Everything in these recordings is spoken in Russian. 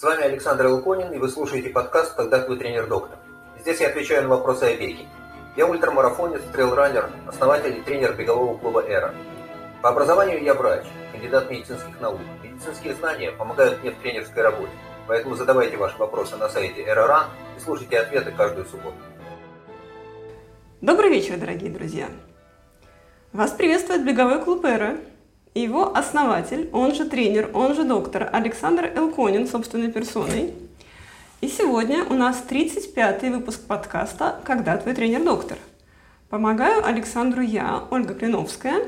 С вами Александр Луконин, и вы слушаете подкаст «Когда твой тренер-доктор». Здесь я отвечаю на вопросы о беге. Я ультрамарафонец, трейлранер, основатель и тренер бегового клуба «Эра». По образованию я врач, кандидат медицинских наук. Медицинские знания помогают мне в тренерской работе. Поэтому задавайте ваши вопросы на сайте «Эра.Ран» и слушайте ответы каждую субботу. Добрый вечер, дорогие друзья! Вас приветствует беговой клуб «Эра», его основатель, он же тренер, он же доктор Александр Элконин собственной персоной. И сегодня у нас 35-й выпуск подкаста «Когда твой тренер-доктор?». Помогаю Александру я, Ольга Клиновская.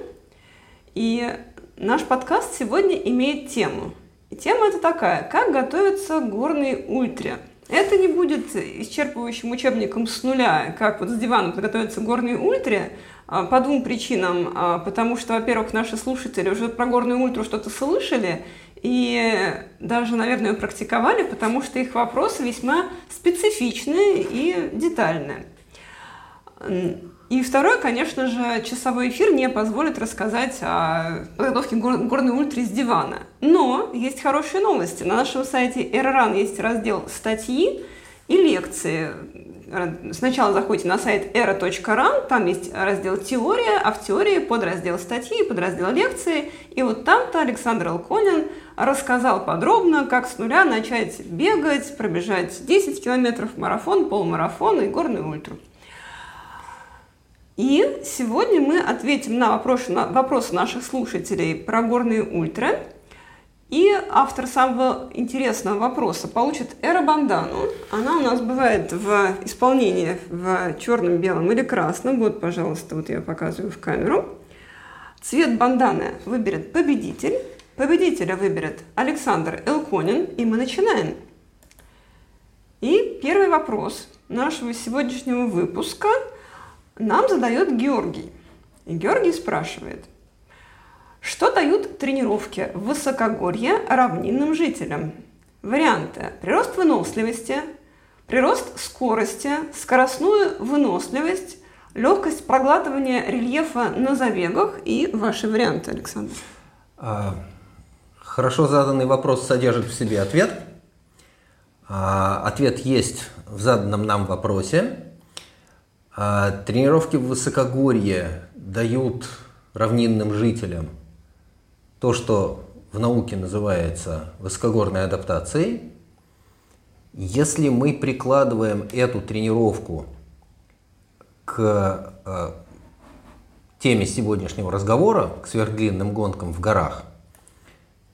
И наш подкаст сегодня имеет тему. И тема это такая, как готовиться к горной ультре. Это не будет исчерпывающим учебником с нуля, как вот с дивана подготовиться к горной ультре, по двум причинам. А, потому что, во-первых, наши слушатели уже про горную ультру что-то слышали и даже, наверное, практиковали, потому что их вопросы весьма специфичные и детальные. И второе, конечно же, часовой эфир не позволит рассказать о подготовке горной ультре с дивана. Но есть хорошие новости. На нашем сайте Airrun есть раздел «Статьи», и лекции. Сначала заходите на сайт era.ran, там есть раздел «Теория», а в теории подраздел «Статьи», подраздел «Лекции». И вот там-то Александр Алконин рассказал подробно, как с нуля начать бегать, пробежать 10 километров марафон, полумарафон и горную ультру. И сегодня мы ответим на вопросы, на вопросы наших слушателей про горные ультры – и автор самого интересного вопроса получит эробандану. Она у нас бывает в исполнении в черном, белом или красном. Вот, пожалуйста, вот я показываю в камеру. Цвет банданы выберет победитель. Победителя выберет Александр Элконин. И мы начинаем. И первый вопрос нашего сегодняшнего выпуска нам задает Георгий. И Георгий спрашивает, что дают тренировки в высокогорье равнинным жителям? Варианты. Прирост выносливости, прирост скорости, скоростную выносливость, легкость проглатывания рельефа на забегах и ваши варианты, Александр. А, хорошо заданный вопрос содержит в себе ответ. А, ответ есть в заданном нам вопросе. А, тренировки в высокогорье дают равнинным жителям – то, что в науке называется высокогорной адаптацией, если мы прикладываем эту тренировку к э, теме сегодняшнего разговора, к сверхдлинным гонкам в горах,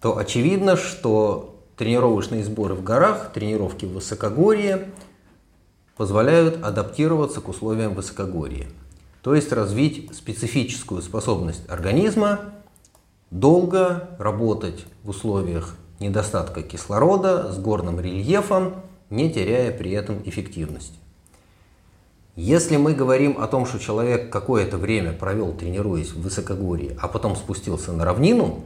то очевидно, что тренировочные сборы в горах, тренировки в высокогорье позволяют адаптироваться к условиям высокогорья. То есть развить специфическую способность организма долго работать в условиях недостатка кислорода с горным рельефом, не теряя при этом эффективности. Если мы говорим о том, что человек какое-то время провел, тренируясь в высокогорье, а потом спустился на равнину,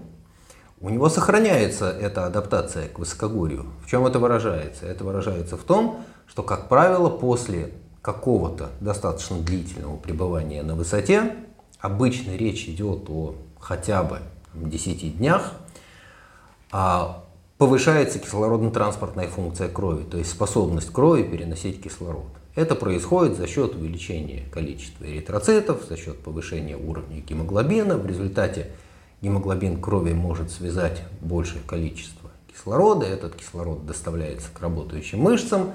у него сохраняется эта адаптация к высокогорью. В чем это выражается? Это выражается в том, что, как правило, после какого-то достаточно длительного пребывания на высоте, обычно речь идет о хотя бы 10 днях а повышается кислородно-транспортная функция крови, то есть способность крови переносить кислород. Это происходит за счет увеличения количества эритроцитов, за счет повышения уровня гемоглобина. В результате гемоглобин крови может связать большее количество кислорода. Этот кислород доставляется к работающим мышцам.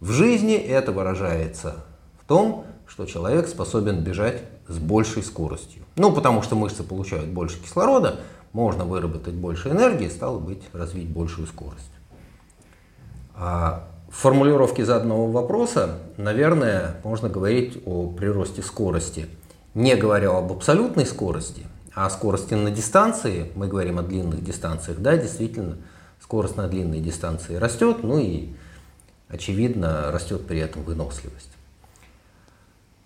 В жизни это выражается в том, что человек способен бежать с большей скоростью. Ну, потому что мышцы получают больше кислорода, можно выработать больше энергии, стало быть, развить большую скорость. А в формулировке заданного вопроса, наверное, можно говорить о приросте скорости. Не говоря об абсолютной скорости, а о скорости на дистанции, мы говорим о длинных дистанциях, да, действительно, скорость на длинной дистанции растет, ну и, очевидно, растет при этом выносливость.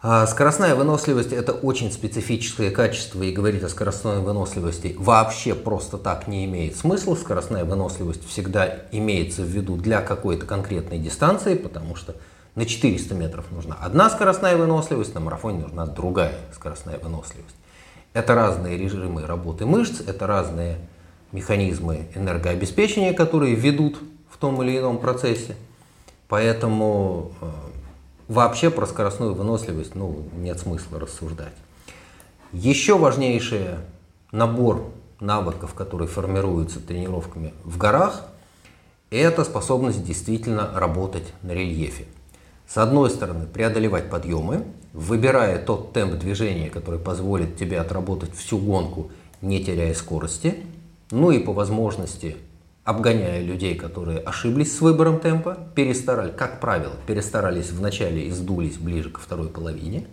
А скоростная выносливость – это очень специфическое качество, и говорить о скоростной выносливости вообще просто так не имеет смысла. Скоростная выносливость всегда имеется в виду для какой-то конкретной дистанции, потому что на 400 метров нужна одна скоростная выносливость, на марафоне нужна другая скоростная выносливость. Это разные режимы работы мышц, это разные механизмы энергообеспечения, которые ведут в том или ином процессе. Поэтому э, вообще про скоростную выносливость ну, нет смысла рассуждать. Еще важнейший набор навыков, которые формируются тренировками в горах, это способность действительно работать на рельефе. С одной стороны, преодолевать подъемы, выбирая тот темп движения, который позволит тебе отработать всю гонку, не теряя скорости, ну и по возможности обгоняя людей, которые ошиблись с выбором темпа, перестарались, как правило, перестарались в начале и сдулись ближе ко второй половине.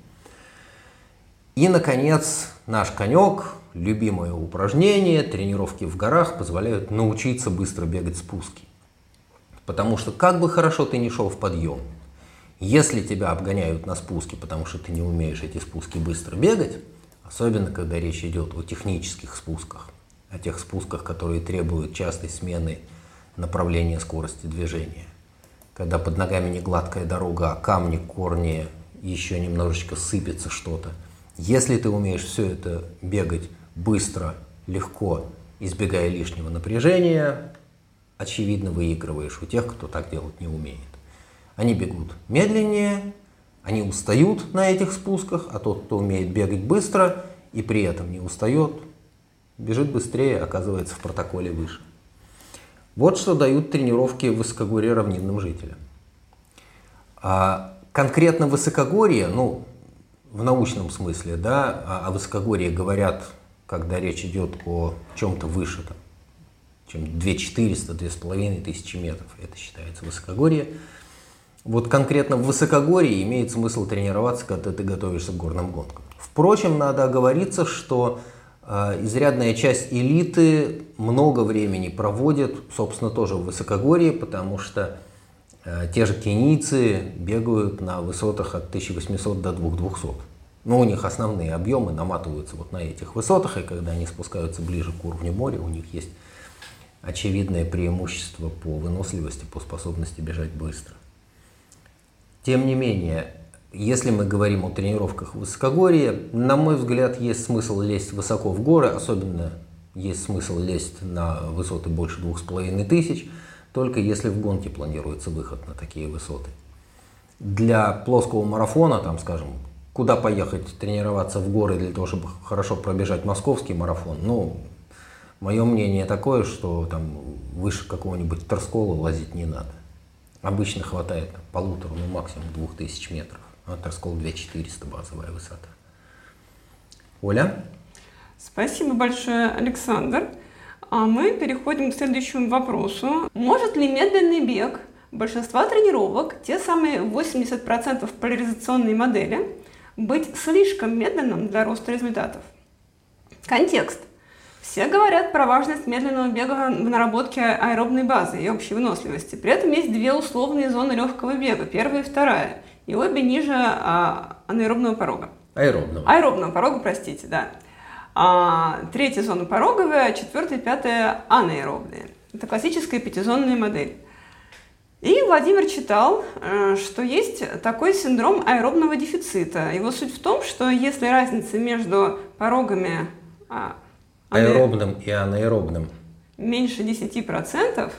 И, наконец, наш конек, любимое упражнение, тренировки в горах позволяют научиться быстро бегать спуски. Потому что как бы хорошо ты ни шел в подъем, если тебя обгоняют на спуске, потому что ты не умеешь эти спуски быстро бегать, особенно когда речь идет о технических спусках, о тех спусках, которые требуют частой смены направления скорости движения. Когда под ногами не гладкая дорога, а камни, корни, еще немножечко сыпется что-то. Если ты умеешь все это бегать быстро, легко, избегая лишнего напряжения, очевидно выигрываешь у тех, кто так делать не умеет. Они бегут медленнее, они устают на этих спусках, а тот, кто умеет бегать быстро и при этом не устает, бежит быстрее, оказывается в протоколе выше. Вот что дают тренировки в высокогорье равнинным жителям. А конкретно высокогорье, ну, в научном смысле, да, о, о высокогорье говорят, когда речь идет о чем-то выше, там, чем 2400, 2500 метров, это считается высокогорье. Вот конкретно в высокогорье имеет смысл тренироваться, когда ты готовишься к горным гонкам. Впрочем, надо оговориться, что а, изрядная часть элиты много времени проводит, собственно, тоже в высокогорье, потому что а, те же кенийцы бегают на высотах от 1800 до 2200. Но у них основные объемы наматываются вот на этих высотах, и когда они спускаются ближе к уровню моря, у них есть очевидное преимущество по выносливости, по способности бежать быстро. Тем не менее, если мы говорим о тренировках в высокогорье, на мой взгляд, есть смысл лезть высоко в горы, особенно есть смысл лезть на высоты больше двух с половиной тысяч, только если в гонке планируется выход на такие высоты. Для плоского марафона, там, скажем, куда поехать тренироваться в горы для того, чтобы хорошо пробежать московский марафон, ну, мое мнение такое, что там выше какого-нибудь Торскола лазить не надо. Обычно хватает полутора, ну максимум двух тысяч метров. Вот раскол 2400 базовая высота. Оля? Спасибо большое, Александр. А мы переходим к следующему вопросу. Может ли медленный бег большинства тренировок, те самые 80% поляризационной модели, быть слишком медленным для роста результатов? Контекст. Все говорят про важность медленного бега в наработке аэробной базы и общей выносливости. При этом есть две условные зоны легкого бега, первая и вторая и обе ниже а, анаэробного порога. Аэробного. Аэробного порога, простите, да. А, третья зона пороговая, четвертая и пятая анаэробные. Это классическая пятизонная модель. И Владимир читал, э, что есть такой синдром аэробного дефицита. Его суть в том, что если разница между порогами а, аэробным и анаэробным меньше 10%,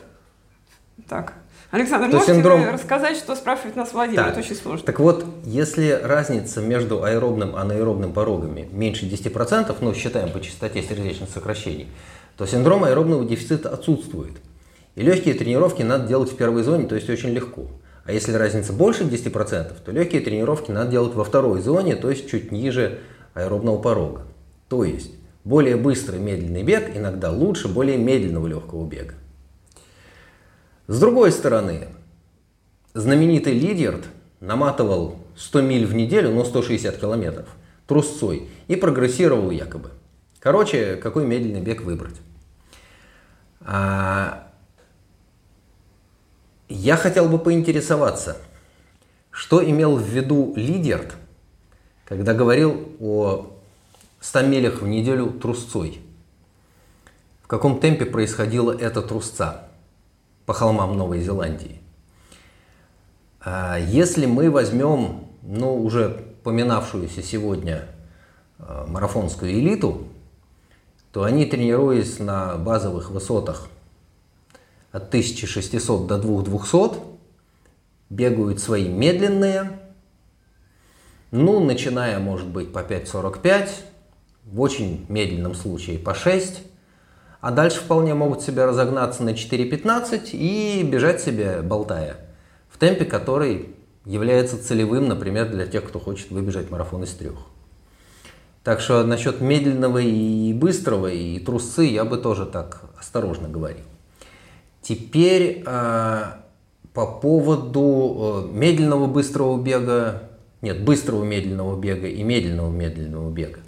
так, Александр, То можете синдром... рассказать, что спрашивает нас Владимир? Так. Это очень сложно. Так вот, если разница между аэробным и анаэробным порогами меньше 10%, ну, считаем по частоте сердечных сокращений, то синдром аэробного дефицита отсутствует. И легкие тренировки надо делать в первой зоне, то есть очень легко. А если разница больше 10%, то легкие тренировки надо делать во второй зоне, то есть чуть ниже аэробного порога. То есть более быстрый медленный бег иногда лучше более медленного легкого бега. С другой стороны, знаменитый Лидерт наматывал 100 миль в неделю, но 160 километров трусцой и прогрессировал якобы. Короче, какой медленный бег выбрать? А... Я хотел бы поинтересоваться, что имел в виду Лидерт, когда говорил о 100 милях в неделю трусцой? В каком темпе происходила эта трусца? По холмам Новой Зеландии. А если мы возьмем, ну, уже поминавшуюся сегодня а, марафонскую элиту, то они, тренируясь на базовых высотах от 1600 до 2200, бегают свои медленные, ну, начиная, может быть, по 5.45, в очень медленном случае по 6, а дальше вполне могут себя разогнаться на 4.15 и бежать себе, болтая, в темпе, который является целевым, например, для тех, кто хочет выбежать марафон из трех. Так что насчет медленного и быстрого, и трусцы я бы тоже так осторожно говорил. Теперь э, по поводу э, медленного быстрого бега, нет, быстрого медленного бега и медленного медленного бега.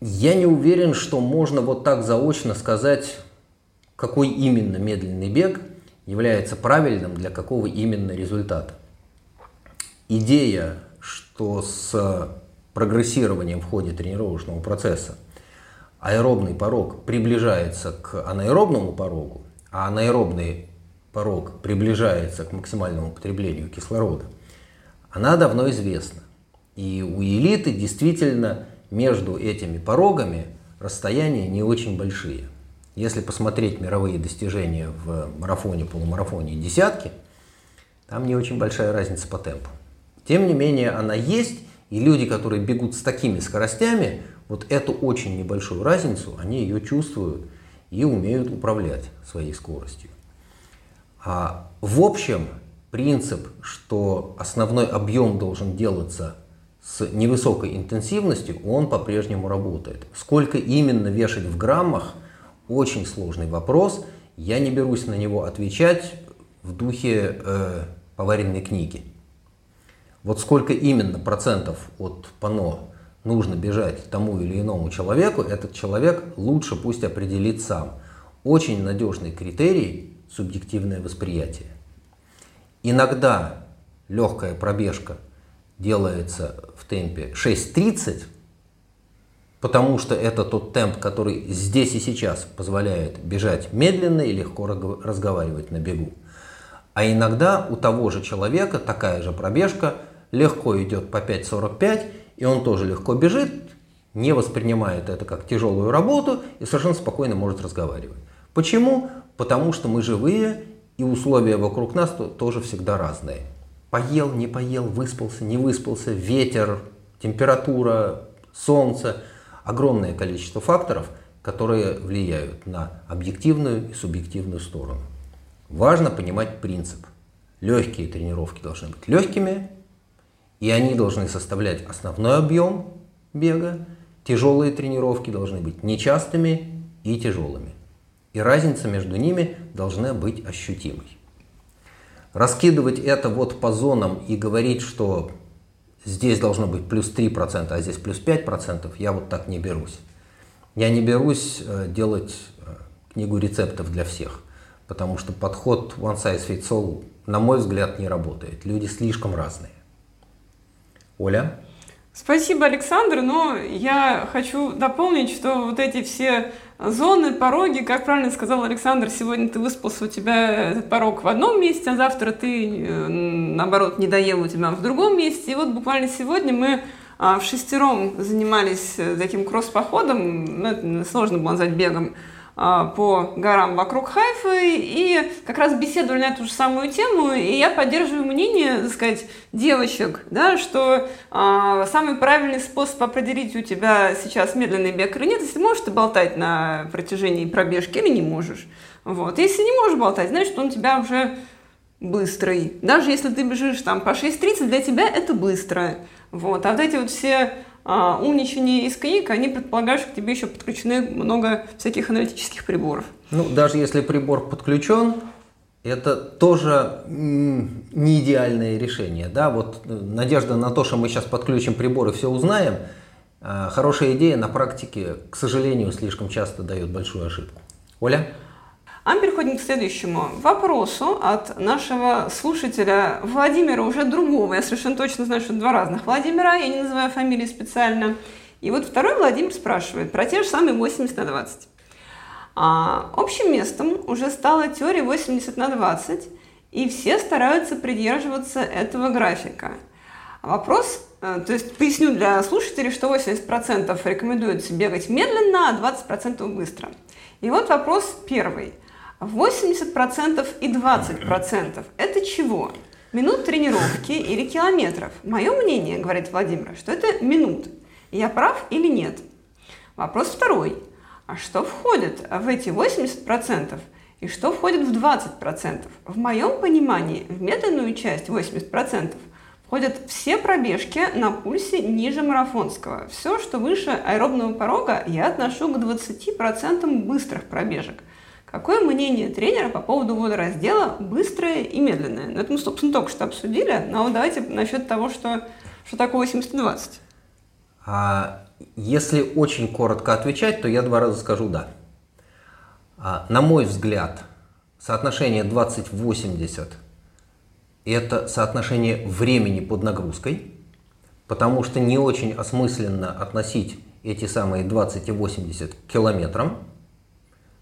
Я не уверен, что можно вот так заочно сказать, какой именно медленный бег является правильным для какого именно результата. Идея что с прогрессированием в ходе тренировочного процесса аэробный порог приближается к анаэробному порогу, а анаэробный порог приближается к максимальному потреблению кислорода, она давно известна. И у элиты действительно между этими порогами расстояния не очень большие. Если посмотреть мировые достижения в марафоне, полумарафоне и десятке, там не очень большая разница по темпу. Тем не менее, она есть, и люди, которые бегут с такими скоростями, вот эту очень небольшую разницу, они ее чувствуют и умеют управлять своей скоростью. А в общем, принцип, что основной объем должен делаться с невысокой интенсивностью, он по-прежнему работает. Сколько именно вешать в граммах, очень сложный вопрос. Я не берусь на него отвечать в духе э, поваренной книги. Вот сколько именно процентов от пано нужно бежать тому или иному человеку, этот человек лучше пусть определит сам. Очень надежный критерий – субъективное восприятие. Иногда легкая пробежка делается в темпе 6.30, потому что это тот темп, который здесь и сейчас позволяет бежать медленно и легко разговаривать на бегу. А иногда у того же человека такая же пробежка – легко идет по 5.45, и он тоже легко бежит, не воспринимает это как тяжелую работу и совершенно спокойно может разговаривать. Почему? Потому что мы живые, и условия вокруг нас тоже всегда разные. Поел, не поел, выспался, не выспался, ветер, температура, солнце. Огромное количество факторов, которые влияют на объективную и субъективную сторону. Важно понимать принцип. Легкие тренировки должны быть легкими, и они должны составлять основной объем бега. Тяжелые тренировки должны быть нечастыми и тяжелыми. И разница между ними должна быть ощутимой. Раскидывать это вот по зонам и говорить, что здесь должно быть плюс 3%, а здесь плюс 5%, я вот так не берусь. Я не берусь э, делать э, книгу рецептов для всех, потому что подход one size fits all, на мой взгляд, не работает. Люди слишком разные. Оля? Спасибо, Александр, но я хочу дополнить, что вот эти все зоны, пороги, как правильно сказал Александр, сегодня ты выспался, у тебя этот порог в одном месте, а завтра ты, э, наоборот, не доел у тебя в другом месте. И вот буквально сегодня мы а, в шестером занимались э, таким кросс-походом, ну, это сложно было назвать бегом, по горам вокруг Хайфы и как раз беседовали на эту же самую тему, и я поддерживаю мнение, так сказать, девочек, да, что а, самый правильный способ определить у тебя сейчас медленный бег или нет, если можешь ты болтать на протяжении пробежки или не можешь. Вот. Если не можешь болтать, значит, он у тебя уже быстрый. Даже если ты бежишь там по 6.30, для тебя это быстро. Вот. А вот эти вот все а, умничание из книг, они предполагают, что к тебе еще подключены много всяких аналитических приборов. Ну, даже если прибор подключен, это тоже не идеальное решение. Да? Вот э, надежда на то, что мы сейчас подключим прибор и все узнаем, а, хорошая идея на практике, к сожалению, слишком часто дает большую ошибку. Оля? А мы переходим к следующему вопросу от нашего слушателя Владимира, уже другого. Я совершенно точно знаю, что два разных Владимира, я не называю фамилии специально. И вот второй Владимир спрашивает про те же самые 80 на 20. А, общим местом уже стала теория 80 на 20, и все стараются придерживаться этого графика. Вопрос э, то есть поясню для слушателей, что 80% рекомендуется бегать медленно, а 20% быстро. И вот вопрос первый. 80% и 20% – это чего? Минут тренировки или километров? Мое мнение, говорит Владимир, что это минут. Я прав или нет? Вопрос второй. А что входит в эти 80% и что входит в 20%? В моем понимании в медленную часть 80% входят все пробежки на пульсе ниже марафонского. Все, что выше аэробного порога, я отношу к 20% быстрых пробежек. Какое мнение тренера по поводу водораздела быстрое и медленное? Ну, это мы, собственно, только что обсудили, но давайте насчет того, что, что такое 80-20. А если очень коротко отвечать, то я два раза скажу «да». А, на мой взгляд, соотношение 20-80 – это соотношение времени под нагрузкой, потому что не очень осмысленно относить эти самые 20 и 80 к километрам.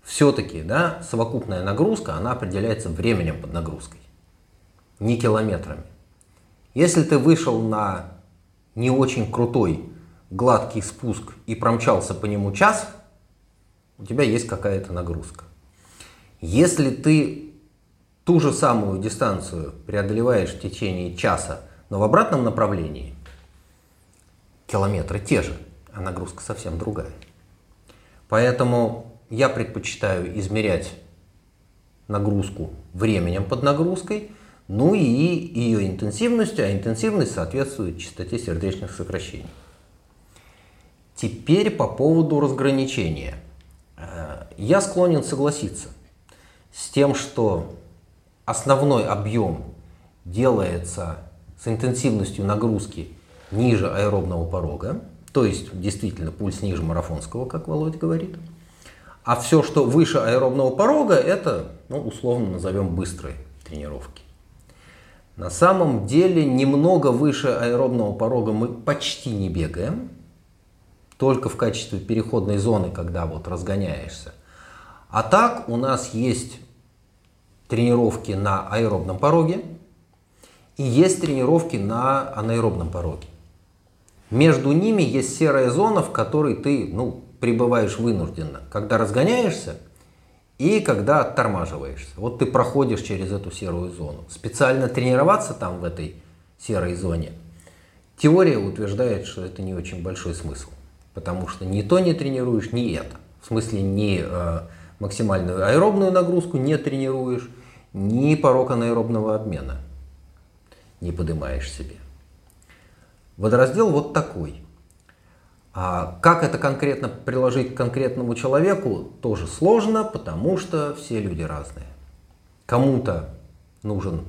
Все-таки да, совокупная нагрузка, она определяется временем под нагрузкой, не километрами. Если ты вышел на не очень крутой гладкий спуск и промчался по нему час, у тебя есть какая-то нагрузка. Если ты ту же самую дистанцию преодолеваешь в течение часа, но в обратном направлении, километры те же, а нагрузка совсем другая. Поэтому я предпочитаю измерять нагрузку временем под нагрузкой, ну и ее интенсивностью, а интенсивность соответствует частоте сердечных сокращений. Теперь по поводу разграничения. Э, я склонен согласиться с тем, что основной объем делается с интенсивностью нагрузки ниже аэробного порога, то есть действительно пульс ниже марафонского, как Володь говорит. А все, что выше аэробного порога, это, ну, условно назовем, быстрые тренировки. На самом деле немного выше аэробного порога мы почти не бегаем, только в качестве переходной зоны, когда вот разгоняешься. А так у нас есть тренировки на аэробном пороге и есть тренировки на анаэробном пороге. Между ними есть серая зона, в которой ты ну, пребываешь вынужденно, когда разгоняешься и когда оттормаживаешься. Вот ты проходишь через эту серую зону. Специально тренироваться там в этой серой зоне, теория утверждает, что это не очень большой смысл. Потому что ни то не тренируешь, ни это. В смысле, ни э, максимальную аэробную нагрузку не тренируешь, ни порог анаэробного обмена не поднимаешь себе. Водораздел вот такой. А как это конкретно приложить к конкретному человеку, тоже сложно, потому что все люди разные. Кому-то нужен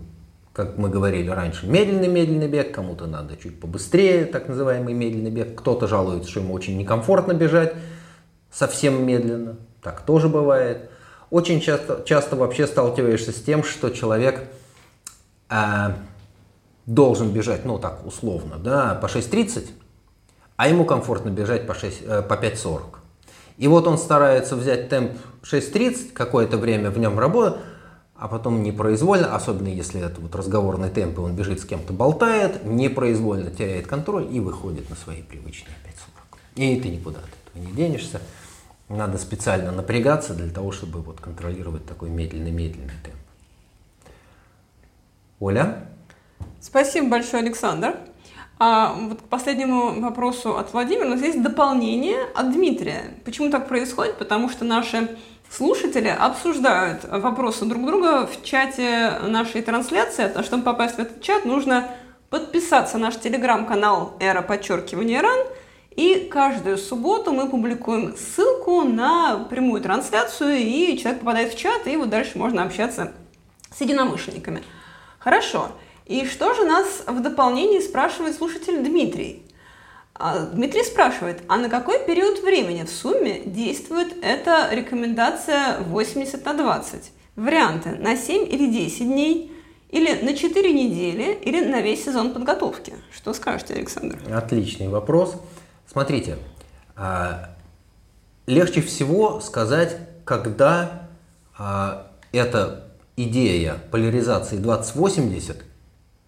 как мы говорили раньше, медленный-медленный бег, кому-то надо чуть побыстрее, так называемый медленный бег. Кто-то жалуется, что ему очень некомфортно бежать совсем медленно. Так тоже бывает. Очень часто, часто вообще сталкиваешься с тем, что человек э, должен бежать, ну так условно, да, по 6.30, а ему комфортно бежать по, 6, э, по 5.40. И вот он старается взять темп 6.30, какое-то время в нем работать, а потом непроизвольно, особенно если это вот разговорный темп, и он бежит с кем-то болтает, непроизвольно теряет контроль и выходит на свои привычные 5.40. И ты никуда от этого не денешься. Надо специально напрягаться для того, чтобы вот контролировать такой медленный-медленный темп. Оля? Спасибо большое, Александр. А вот к последнему вопросу от Владимира у нас есть дополнение от Дмитрия. Почему так происходит? Потому что наши Слушатели обсуждают вопросы друг друга в чате нашей трансляции. А чтобы попасть в этот чат, нужно подписаться на наш телеграм-канал «Эра подчеркивания РАН». И каждую субботу мы публикуем ссылку на прямую трансляцию, и человек попадает в чат, и вот дальше можно общаться с единомышленниками. Хорошо. И что же нас в дополнении спрашивает слушатель Дмитрий? А, Дмитрий спрашивает, а на какой период времени в сумме действует эта рекомендация 80 на 20? Варианты на 7 или 10 дней, или на 4 недели, или на весь сезон подготовки? Что скажете, Александр? Отличный вопрос. Смотрите, а, легче всего сказать, когда а, эта идея поляризации 2080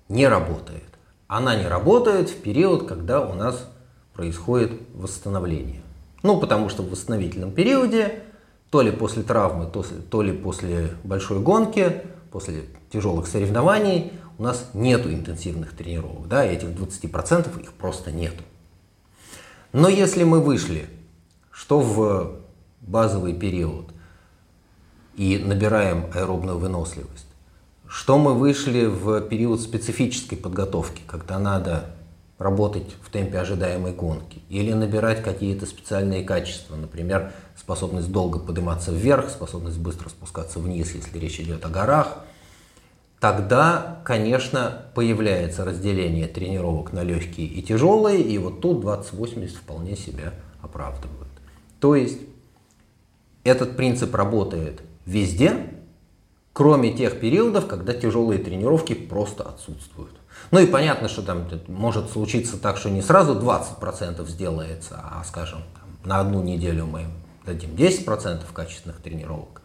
не работает. она не работает в период, когда у нас происходит восстановление. Ну, потому что в восстановительном периоде, то ли после травмы, то, то ли после большой гонки, после тяжелых соревнований, у нас нету интенсивных тренировок. Да, этих 20% их просто нету. Но если мы вышли, что в базовый период, и набираем аэробную выносливость, что мы вышли в период специфической подготовки, когда надо работать в темпе ожидаемой гонки, или набирать какие-то специальные качества, например, способность долго подниматься вверх, способность быстро спускаться вниз, если речь идет о горах, тогда, конечно, появляется разделение тренировок на легкие и тяжелые, и вот тут 20-80 вполне себя оправдывают. То есть этот принцип работает везде, кроме тех периодов, когда тяжелые тренировки просто отсутствуют. Ну и понятно, что там может случиться так, что не сразу 20% сделается, а, скажем, там, на одну неделю мы дадим 10% качественных тренировок,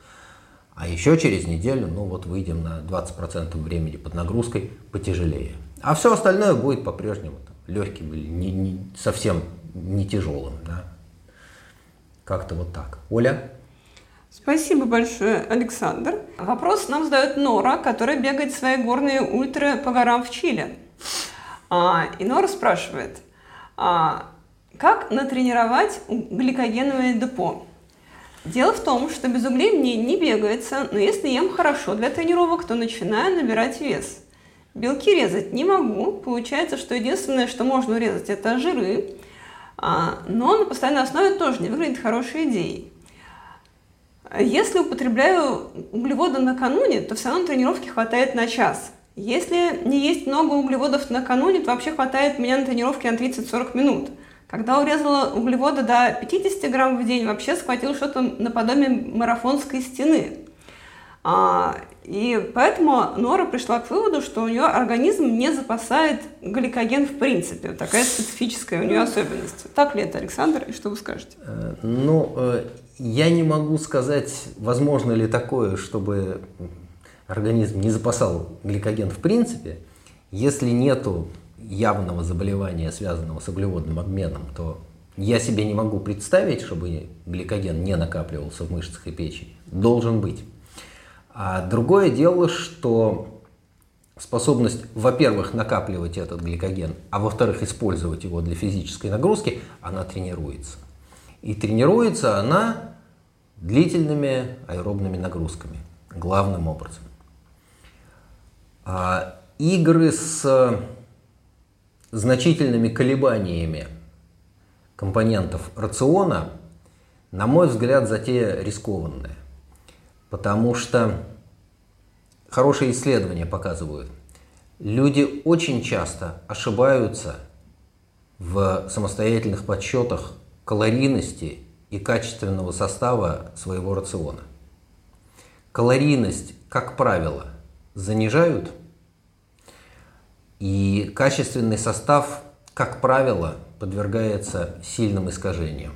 а еще через неделю, ну вот выйдем на 20% времени под нагрузкой потяжелее. А все остальное будет по-прежнему легким или не, не, совсем не тяжелым. Да? Как-то вот так. Оля? Спасибо большое, Александр. Вопрос нам задает Нора, которая бегает свои горные ультры по горам в Чили. А, и Нора спрашивает, а, как натренировать гликогеновое депо? Дело в том, что без углей мне не бегается, но если ем хорошо для тренировок, то начинаю набирать вес. Белки резать не могу, получается, что единственное, что можно урезать, это жиры, а, но на постоянной основе тоже не выглядит хорошей идеей. Если употребляю углеводы накануне, то все равно тренировки хватает на час. Если не есть много углеводов накануне, то вообще хватает меня на тренировки на 30-40 минут. Когда урезала углеводы до 50 грамм в день, вообще схватил что-то наподобие марафонской стены. А, и поэтому Нора пришла к выводу, что у нее организм не запасает гликоген в принципе. Такая специфическая у нее особенность. Так ли это, Александр? И что вы скажете? Э, ну, э, я не могу сказать, возможно ли такое, чтобы организм не запасал гликоген в принципе. Если нету явного заболевания, связанного с углеводным обменом, то я себе не могу представить, чтобы гликоген не накапливался в мышцах и печени. Должен быть. А другое дело, что способность, во-первых, накапливать этот гликоген, а во-вторых, использовать его для физической нагрузки, она тренируется. И тренируется она длительными аэробными нагрузками, главным образом. А игры с значительными колебаниями компонентов рациона, на мой взгляд, затея рискованная. Потому что хорошие исследования показывают, люди очень часто ошибаются в самостоятельных подсчетах калорийности и качественного состава своего рациона. Калорийность, как правило, занижают, и качественный состав, как правило, подвергается сильным искажениям.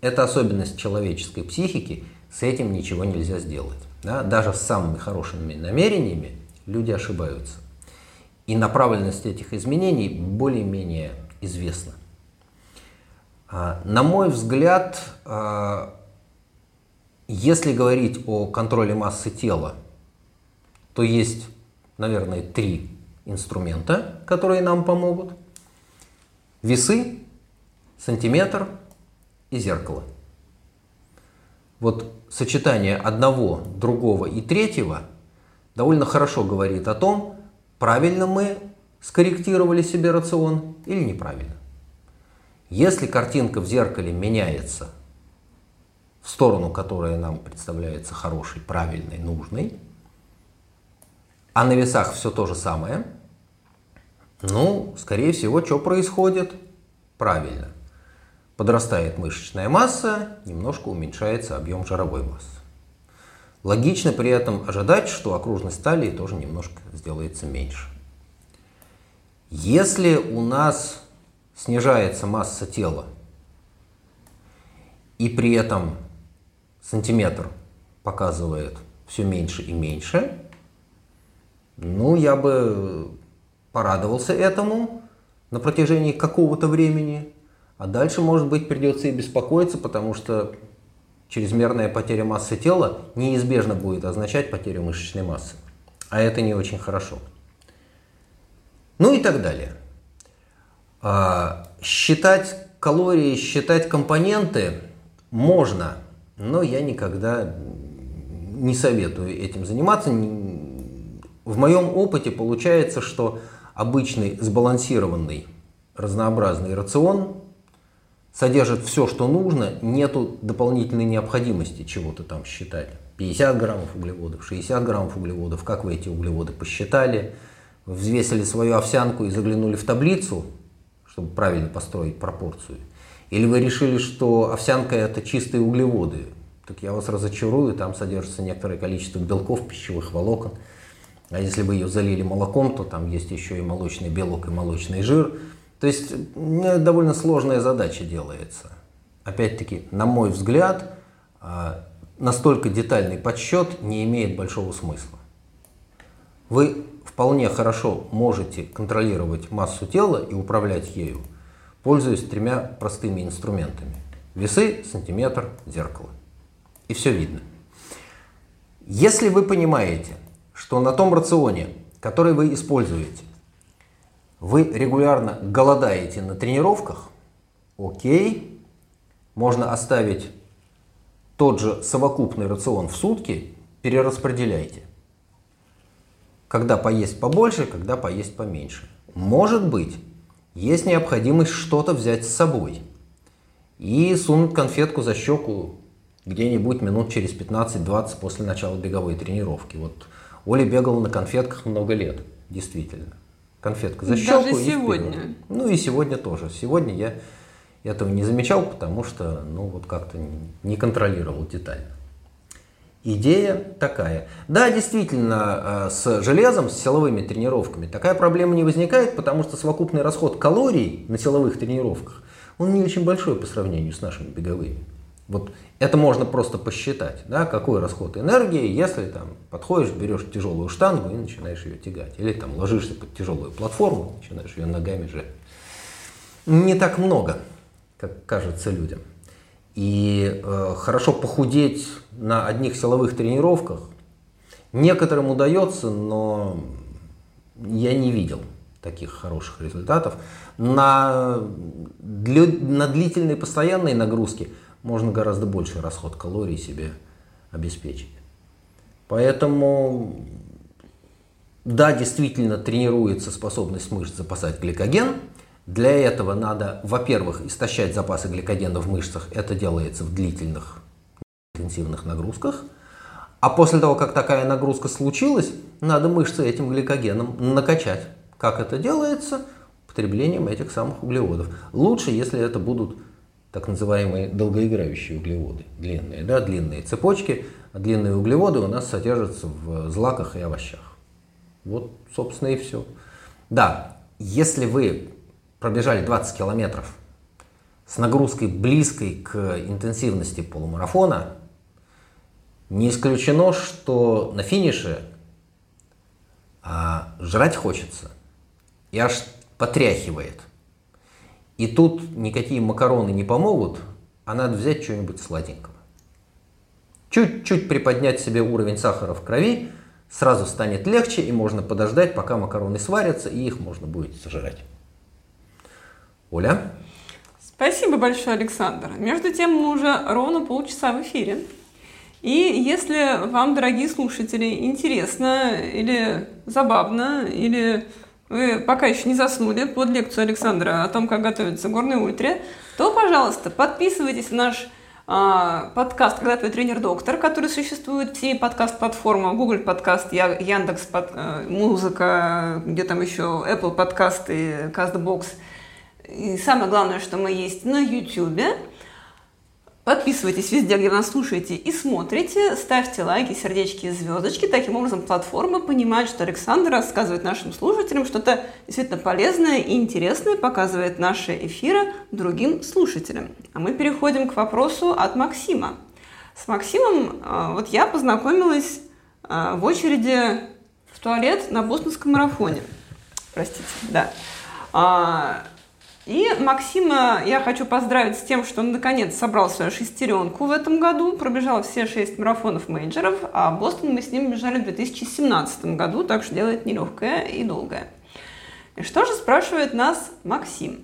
Это особенность человеческой психики – с этим ничего нельзя сделать. Да? Даже с самыми хорошими намерениями люди ошибаются. И направленность этих изменений более-менее известна. А, на мой взгляд, а, если говорить о контроле массы тела, то есть, наверное, три инструмента, которые нам помогут. Весы, сантиметр и зеркало. Вот сочетание одного, другого и третьего довольно хорошо говорит о том, правильно мы скорректировали себе рацион или неправильно. Если картинка в зеркале меняется в сторону, которая нам представляется хорошей, правильной, нужной, а на весах все то же самое, ну, скорее всего, что происходит? Правильно. Подрастает мышечная масса, немножко уменьшается объем жировой массы. Логично при этом ожидать, что окружность талии тоже немножко сделается меньше. Если у нас снижается масса тела, и при этом сантиметр показывает все меньше и меньше, ну, я бы порадовался этому, на протяжении какого-то времени, а дальше, может быть, придется и беспокоиться, потому что чрезмерная потеря массы тела неизбежно будет означать потерю мышечной массы. А это не очень хорошо. Ну и так далее. А, считать калории, считать компоненты можно, но я никогда не советую этим заниматься. В моем опыте получается, что обычный сбалансированный разнообразный рацион содержит все, что нужно, нету дополнительной необходимости чего-то там считать. 50 граммов углеводов, 60 граммов углеводов, как вы эти углеводы посчитали, взвесили свою овсянку и заглянули в таблицу, чтобы правильно построить пропорцию. Или вы решили, что овсянка это чистые углеводы, так я вас разочарую, там содержится некоторое количество белков, пищевых волокон, а если вы ее залили молоком, то там есть еще и молочный белок и молочный жир. То есть довольно сложная задача делается. Опять-таки, на мой взгляд, а, настолько детальный подсчет не имеет большого смысла. Вы вполне хорошо можете контролировать массу тела и управлять ею, пользуясь тремя простыми инструментами. Весы, сантиметр, зеркало. И все видно. Если вы понимаете, что на том рационе, который вы используете, вы регулярно голодаете на тренировках, окей, можно оставить тот же совокупный рацион в сутки, перераспределяйте. Когда поесть побольше, когда поесть поменьше. Может быть, есть необходимость что-то взять с собой и сунуть конфетку за щеку где-нибудь минут через 15-20 после начала беговой тренировки. Вот Оля бегала на конфетках много лет, действительно. Конфетка за щеку. Даже сегодня. Ну и сегодня тоже. Сегодня я этого не замечал, потому что, ну вот как-то не контролировал детально. Идея такая. Да, действительно, э, с железом, с силовыми тренировками такая проблема не возникает, потому что совокупный расход калорий на силовых тренировках, он не очень большой по сравнению с нашими беговыми. Вот это можно просто посчитать, да, какой расход энергии, если там подходишь, берешь тяжелую штангу и начинаешь ее тягать. Или там ложишься под тяжелую платформу, начинаешь ее ногами жать. Не так много, как кажется людям. И э, хорошо похудеть на одних силовых тренировках некоторым удается, но я не видел таких хороших результатов. На, для, на длительной постоянной нагрузке – можно гораздо больший расход калорий себе обеспечить. Поэтому, да, действительно тренируется способность мышц запасать гликоген. Для этого надо, во-первых, истощать запасы гликогена в мышцах. Это делается в длительных интенсивных нагрузках. А после того, как такая нагрузка случилась, надо мышцы этим гликогеном накачать. Как это делается? Потреблением этих самых углеводов. Лучше, если это будут так называемые долгоиграющие углеводы, длинные, да, длинные цепочки, а длинные углеводы у нас содержатся в злаках и овощах. Вот, собственно, и все. Да, если вы пробежали 20 километров с нагрузкой близкой к интенсивности полумарафона, не исключено, что на финише а, жрать хочется и аж потряхивает. И тут никакие макароны не помогут, а надо взять что-нибудь сладенького. Чуть-чуть приподнять себе уровень сахара в крови, сразу станет легче, и можно подождать, пока макароны сварятся, и их можно будет сожрать. Оля? Спасибо большое, Александр. Между тем, мы уже ровно полчаса в эфире. И если вам, дорогие слушатели, интересно или забавно, или вы пока еще не заснули под лекцию Александра о том, как готовиться к горной ультре, то, пожалуйста, подписывайтесь на наш а, подкаст «Когда твой тренер-доктор», который существует в семи подкаст-платформах, Google подкаст, Яндекс под, а, музыка, где там еще Apple подкасты, CastBox. И самое главное, что мы есть на YouTube. Подписывайтесь везде, где вы нас слушаете и смотрите, ставьте лайки, сердечки звездочки. Таким образом, платформа понимает, что Александр рассказывает нашим слушателям что-то действительно полезное и интересное, показывает наши эфиры другим слушателям. А мы переходим к вопросу от Максима. С Максимом а, вот я познакомилась а, в очереди в туалет на бостонском марафоне. Простите, да. И Максима я хочу поздравить с тем, что он наконец собрал свою шестеренку в этом году, пробежал все шесть марафонов мейджеров, а Бостон мы с ним бежали в 2017 году, так что делает нелегкое и долгое. И что же спрашивает нас Максим?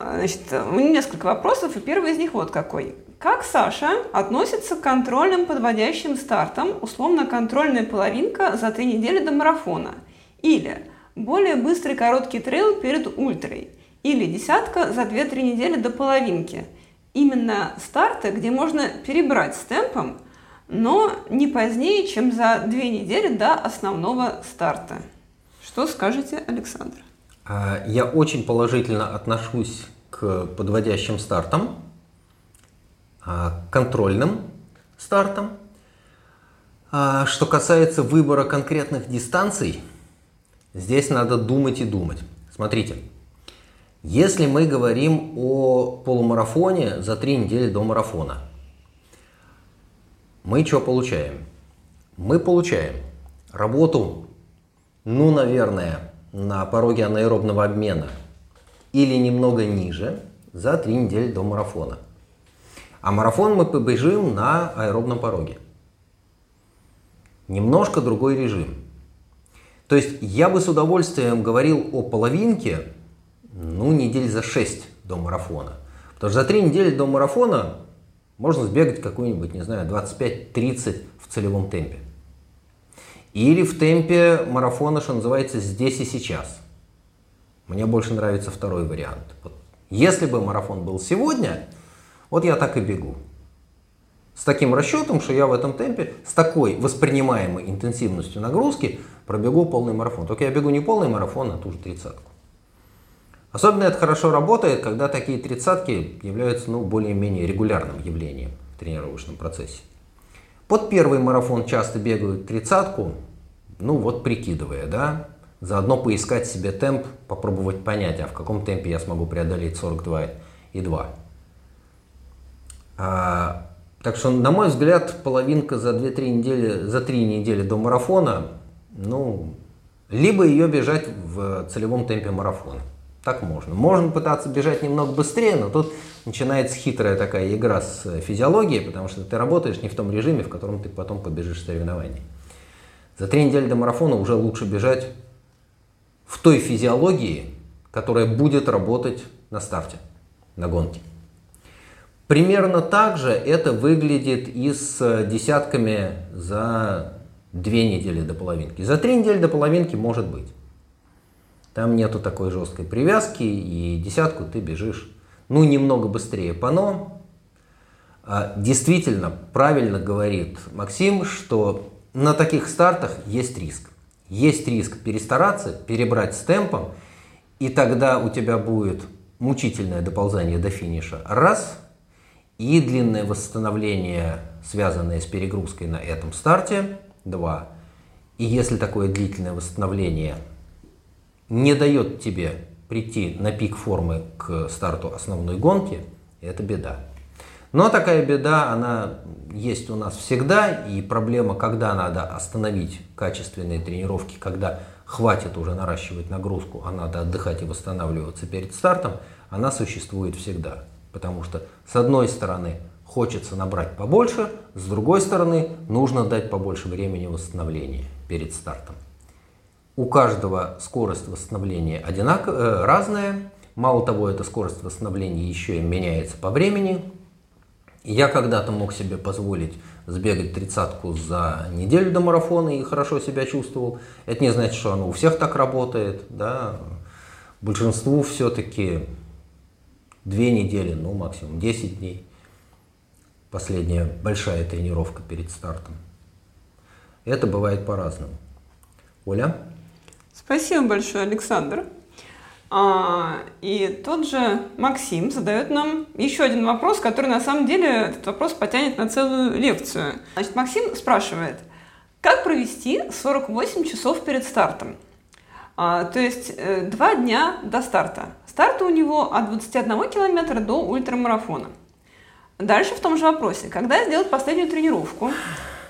Значит, у него несколько вопросов, и первый из них вот какой. Как Саша относится к контрольным подводящим стартам, условно контрольная половинка за три недели до марафона? Или более быстрый короткий трейл перед ультрой? Или десятка за 2-3 недели до половинки? Именно старты, где можно перебрать с темпом, но не позднее, чем за две недели до основного старта. Что скажете, Александр? А, я очень положительно отношусь к подводящим стартам, а, контрольным стартам. А, что касается выбора конкретных дистанций, здесь надо думать и думать. Смотрите, если мы говорим о полумарафоне за три недели до марафона, мы что получаем? Мы получаем работу, ну, наверное, на пороге анаэробного обмена или немного ниже за три недели до марафона – а марафон мы побежим на аэробном пороге. Немножко другой режим. То есть я бы с удовольствием говорил о половинке, ну, недель за 6 до марафона. Потому что за 3 недели до марафона можно сбегать какую-нибудь, не знаю, 25-30 в целевом темпе. Или в темпе марафона, что называется, здесь и сейчас. Мне больше нравится второй вариант. Вот если бы марафон был сегодня, вот я так и бегу. С таким расчетом, что я в этом темпе, с такой воспринимаемой интенсивностью нагрузки пробегу полный марафон. Только я бегу не полный марафон, а ту же тридцатку. Особенно это хорошо работает, когда такие тридцатки являются ну, более-менее регулярным явлением в тренировочном процессе. Под первый марафон часто бегают тридцатку, ну вот прикидывая, да, заодно поискать себе темп, попробовать понять, а в каком темпе я смогу преодолеть 42,2. А, так что, на мой взгляд, половинка за 2-3 недели, за 3 недели до марафона, ну, либо ее бежать в целевом темпе марафона. Так можно. Можно пытаться бежать немного быстрее, но тут начинается хитрая такая игра с физиологией, потому что ты работаешь не в том режиме, в котором ты потом побежишь соревнования. За три недели до марафона уже лучше бежать в той физиологии, которая будет работать на старте, на гонке. Примерно так же это выглядит и с десятками за две недели до половинки. За три недели до половинки может быть. Там нету такой жесткой привязки, и десятку ты бежишь, ну, немного быстрее пано. А, действительно, правильно говорит Максим, что на таких стартах есть риск. Есть риск перестараться, перебрать с темпом, и тогда у тебя будет мучительное доползание до финиша. Раз – и длинное восстановление, связанное с перегрузкой на этом старте, 2. И если такое длительное восстановление не дает тебе прийти на пик формы к старту основной гонки, это беда. Но такая беда, она есть у нас всегда, и проблема, когда надо остановить качественные тренировки, когда хватит уже наращивать нагрузку, а надо отдыхать и восстанавливаться перед стартом, она существует всегда. Потому что с одной стороны хочется набрать побольше, с другой стороны нужно дать побольше времени восстановления перед стартом. У каждого скорость восстановления одинаковая, э, разная. Мало того, эта скорость восстановления еще и меняется по времени. Я когда-то мог себе позволить сбегать тридцатку за неделю до марафона и хорошо себя чувствовал. Это не значит, что оно у всех так работает. Да? Большинству все-таки две недели, ну максимум 10 дней. Последняя большая тренировка перед стартом. Это бывает по-разному. Оля? Спасибо большое, Александр. А, и тот же Максим задает нам еще один вопрос, который на самом деле этот вопрос потянет на целую лекцию. Значит, Максим спрашивает, как провести 48 часов перед стартом? А, то есть э, два дня до старта. Старт у него от 21 километра до ультрамарафона. Дальше в том же вопросе. Когда сделать последнюю тренировку?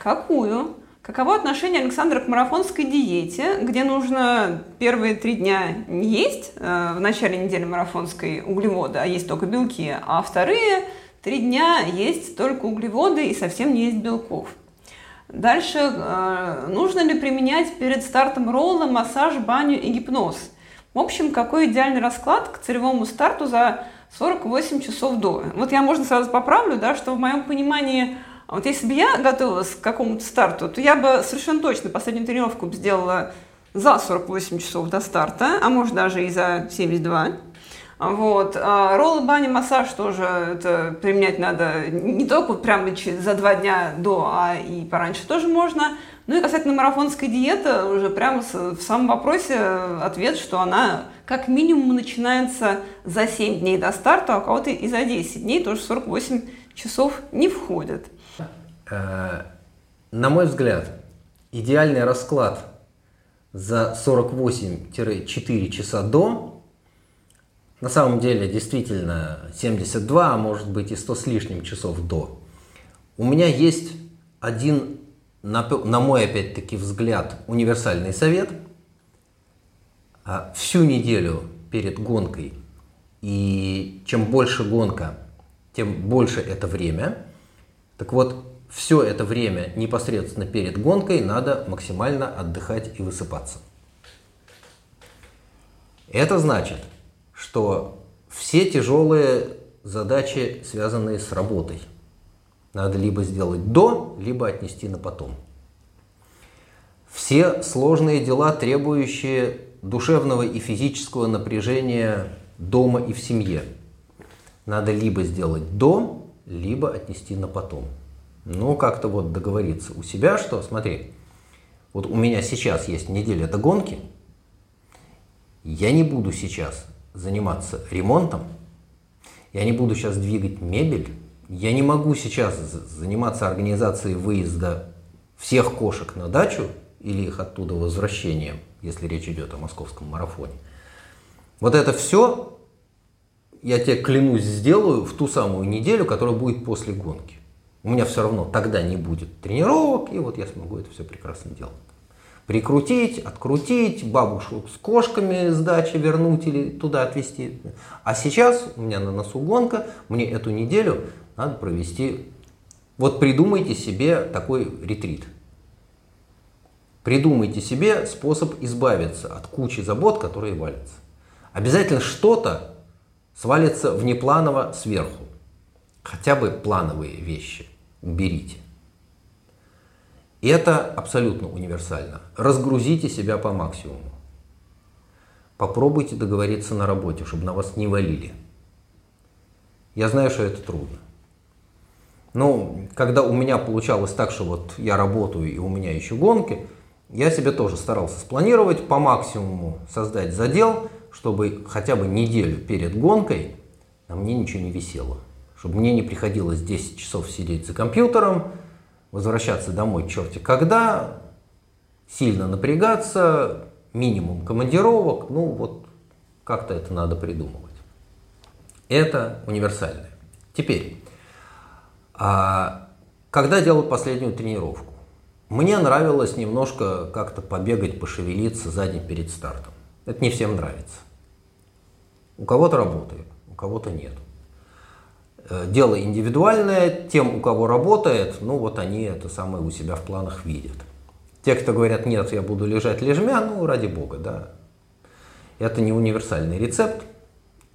Какую? Каково отношение Александра к марафонской диете, где нужно первые три дня не есть э, в начале недели марафонской углеводы, а есть только белки, а вторые три дня есть только углеводы и совсем не есть белков. Дальше, э, нужно ли применять перед стартом ролла массаж, баню и гипноз? В общем, какой идеальный расклад к целевому старту за 48 часов до? Вот я, можно сразу поправлю, да, что в моем понимании а вот если бы я готовилась к какому-то старту, то я бы совершенно точно последнюю тренировку сделала за 48 часов до старта, а может даже и за 72. Вот. А роллы, баня, массаж тоже это применять надо не только прямо за два дня до, а и пораньше тоже можно. Ну и касательно марафонской диеты, уже прямо в самом вопросе ответ, что она как минимум начинается за 7 дней до старта, а у кого-то и за 10 дней, тоже 48 часов не входит. Э, на мой взгляд, идеальный расклад за 48-4 часа до, на самом деле действительно 72, а может быть и 100 с лишним часов до. У меня есть один, на, на мой опять-таки взгляд, универсальный совет. А всю неделю перед гонкой, и чем больше гонка, тем больше это время. Так вот, все это время непосредственно перед гонкой надо максимально отдыхать и высыпаться. Это значит, что все тяжелые задачи, связанные с работой, надо либо сделать до, либо отнести на потом. Все сложные дела, требующие душевного и физического напряжения дома и в семье, надо либо сделать до, либо отнести на потом. Ну, как-то вот договориться у себя, что, смотри, вот у меня сейчас есть неделя до гонки, я не буду сейчас заниматься ремонтом, я не буду сейчас двигать мебель, я не могу сейчас заниматься организацией выезда всех кошек на дачу или их оттуда возвращением, если речь идет о московском марафоне. Вот это все, я тебе клянусь, сделаю в ту самую неделю, которая будет после гонки. У меня все равно тогда не будет тренировок, и вот я смогу это все прекрасно делать. Прикрутить, открутить, бабушку с кошками с дачи вернуть или туда отвезти. А сейчас у меня на носу гонка, мне эту неделю надо провести. Вот придумайте себе такой ретрит. Придумайте себе способ избавиться от кучи забот, которые валятся. Обязательно что-то свалится внепланово сверху. Хотя бы плановые вещи уберите. И это абсолютно универсально. Разгрузите себя по максимуму. Попробуйте договориться на работе, чтобы на вас не валили. Я знаю, что это трудно. Но когда у меня получалось так, что вот я работаю и у меня еще гонки, я себе тоже старался спланировать по максимуму, создать задел, чтобы хотя бы неделю перед гонкой на мне ничего не висело чтобы мне не приходилось 10 часов сидеть за компьютером, возвращаться домой черти когда, сильно напрягаться, минимум командировок, ну вот как-то это надо придумывать. Это универсальное. Теперь, а когда делал последнюю тренировку? Мне нравилось немножко как-то побегать, пошевелиться за день перед стартом. Это не всем нравится. У кого-то работает, у кого-то нет. Э, дело индивидуальное, тем, у кого работает, ну вот они это самое у себя в планах видят. Те, кто говорят, нет, я буду лежать лежмя, ну ради бога, да. Это не универсальный рецепт,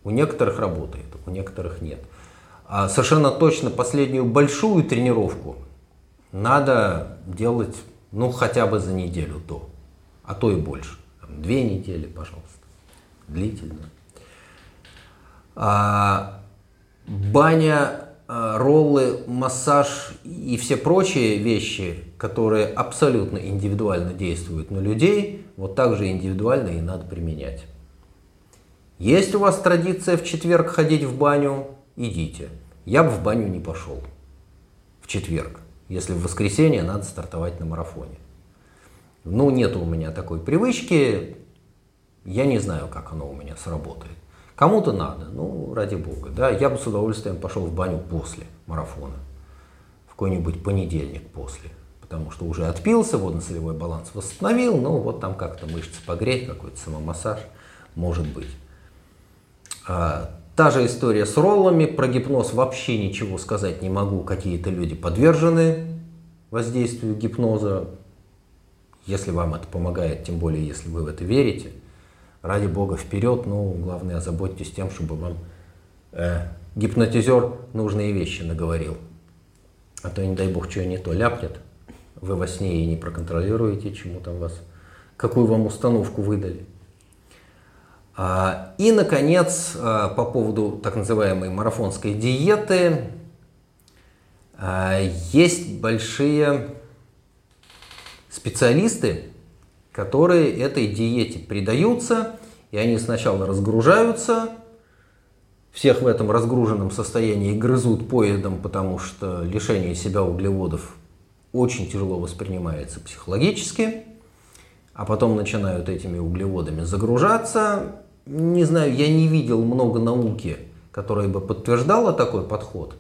у некоторых работает, у некоторых нет. А совершенно точно последнюю большую тренировку надо делать, ну, хотя бы за неделю до, а то и больше. Две недели, пожалуйста, длительно. А, баня, э, роллы, массаж и все прочие вещи, которые абсолютно индивидуально действуют на людей, вот так же индивидуально и надо применять. Есть у вас традиция в четверг ходить в баню, идите. Я бы в баню не пошел в четверг, если в воскресенье надо стартовать на марафоне. Ну, нет у меня такой привычки, я не знаю, как оно у меня сработает. Кому-то надо, ну, ради бога. Да? Я бы с удовольствием пошел в баню после марафона, в какой-нибудь понедельник после. потому что уже отпился, водно-солевой баланс восстановил, ну вот там как-то мышцы погреть, какой-то самомассаж, может быть. А, та же история с роллами, про гипноз вообще ничего сказать не могу, какие-то люди подвержены воздействию гипноза, если вам это помогает, тем более если вы в это верите, ради бога вперед, ну главное озаботьтесь тем, чтобы вам э, гипнотизер нужные вещи наговорил. А то, не дай бог, что не то ляпнет, вы во сне и не проконтролируете, чему там вас, какую вам установку выдали. А, и, наконец, а, по поводу так называемой марафонской диеты, а, есть большие специалисты, которые этой диете предаются, и они сначала разгружаются, всех в этом разгруженном состоянии грызут поедом, потому что лишение себя углеводов очень тяжело воспринимается психологически, а потом начинают этими углеводами загружаться. Не знаю, я не видел много науки, которая бы подтверждала такой подход.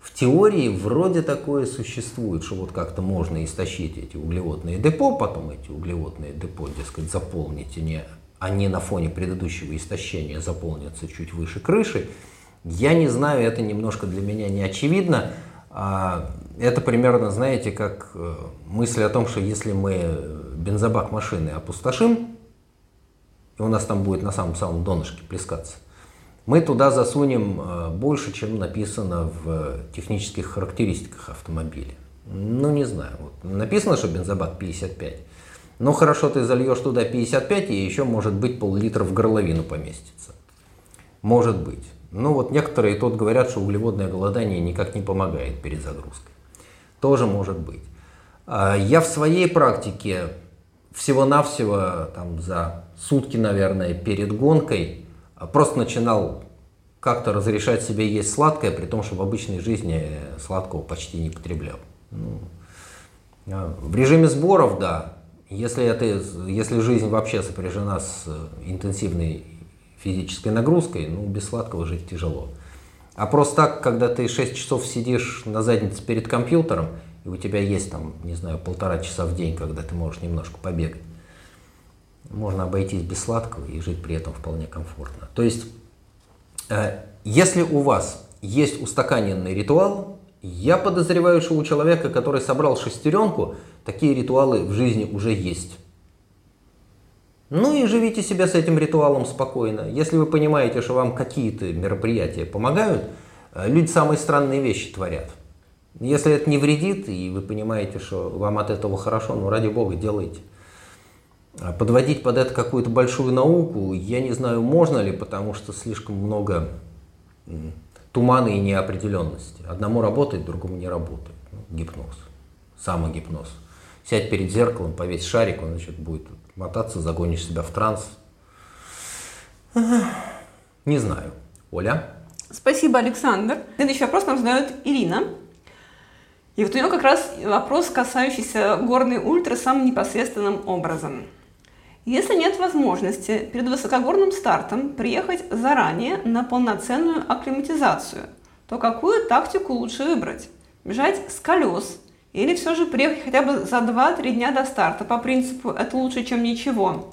В теории вроде такое существует, что вот как-то можно истощить эти углеводные депо, потом эти углеводные депо, дескать, заполнить, и а не на фоне предыдущего истощения заполнятся чуть выше крыши. Я не знаю, это немножко для меня не очевидно. А, это примерно, знаете, как э, мысль о том, что если мы бензобак машины опустошим, и у нас там будет на самом-самом донышке плескаться, мы туда засунем э, больше, чем написано в технических характеристиках автомобиля. Ну, не знаю. Вот написано, что бензобак 55. Ну, хорошо, ты зальешь туда 55, и еще, может быть, пол-литра в горловину поместится. Может быть. Ну вот некоторые тут говорят, что углеводное голодание никак не помогает перезагрузкой. Тоже может быть. А я в своей практике всего-навсего там, за сутки, наверное, перед гонкой просто начинал как-то разрешать себе есть сладкое, при том, что в обычной жизни сладкого почти не потреблял. Ну, а, в режиме сборов, да, если, это, если жизнь вообще сопряжена с интенсивной физической нагрузкой, ну, без сладкого жить тяжело. А просто так, когда ты 6 часов сидишь на заднице перед компьютером, и у тебя есть там, не знаю, полтора часа в день, когда ты можешь немножко побегать, можно обойтись без сладкого и жить при этом вполне комфортно. То есть, э, если у вас есть устаканенный ритуал, я подозреваю, что у человека, который собрал шестеренку, такие ритуалы в жизни уже есть. Ну и живите себе с этим ритуалом спокойно. Если вы понимаете, что вам какие-то мероприятия помогают, э, люди самые странные вещи творят. Если это не вредит, и вы понимаете, что вам от этого хорошо, ну ради бога, делайте. А подводить под это какую-то большую науку, я не знаю, можно ли, потому что слишком много тумана и неопределенности. Одному работает, другому не работает. Ну, гипноз, самогипноз. Сядь перед зеркалом, повесь шарик, он значит, будет мотаться, загонишь себя в транс. Не знаю. Оля? Спасибо, Александр. Следующий вопрос нам задает Ирина. И вот у нее как раз вопрос, касающийся горной ультра самым непосредственным образом. Если нет возможности перед высокогорным стартом приехать заранее на полноценную акклиматизацию, то какую тактику лучше выбрать? Бежать с колес или все же приехать хотя бы за 2-3 дня до старта по принципу «это лучше, чем ничего».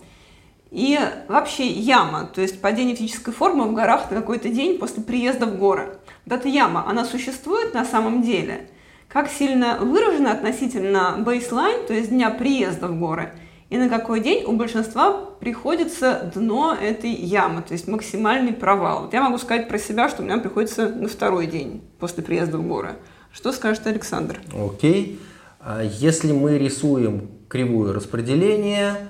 И вообще яма, то есть падение физической формы в горах на какой-то день после приезда в горы. Вот эта яма, она существует на самом деле? Как сильно выражена относительно бейслайн, то есть дня приезда в горы? И на какой день у большинства приходится дно этой ямы, то есть максимальный провал. Вот я могу сказать про себя, что у меня приходится на второй день после приезда в горы. Что скажет Александр? Окей. Okay. Если мы рисуем кривую распределения,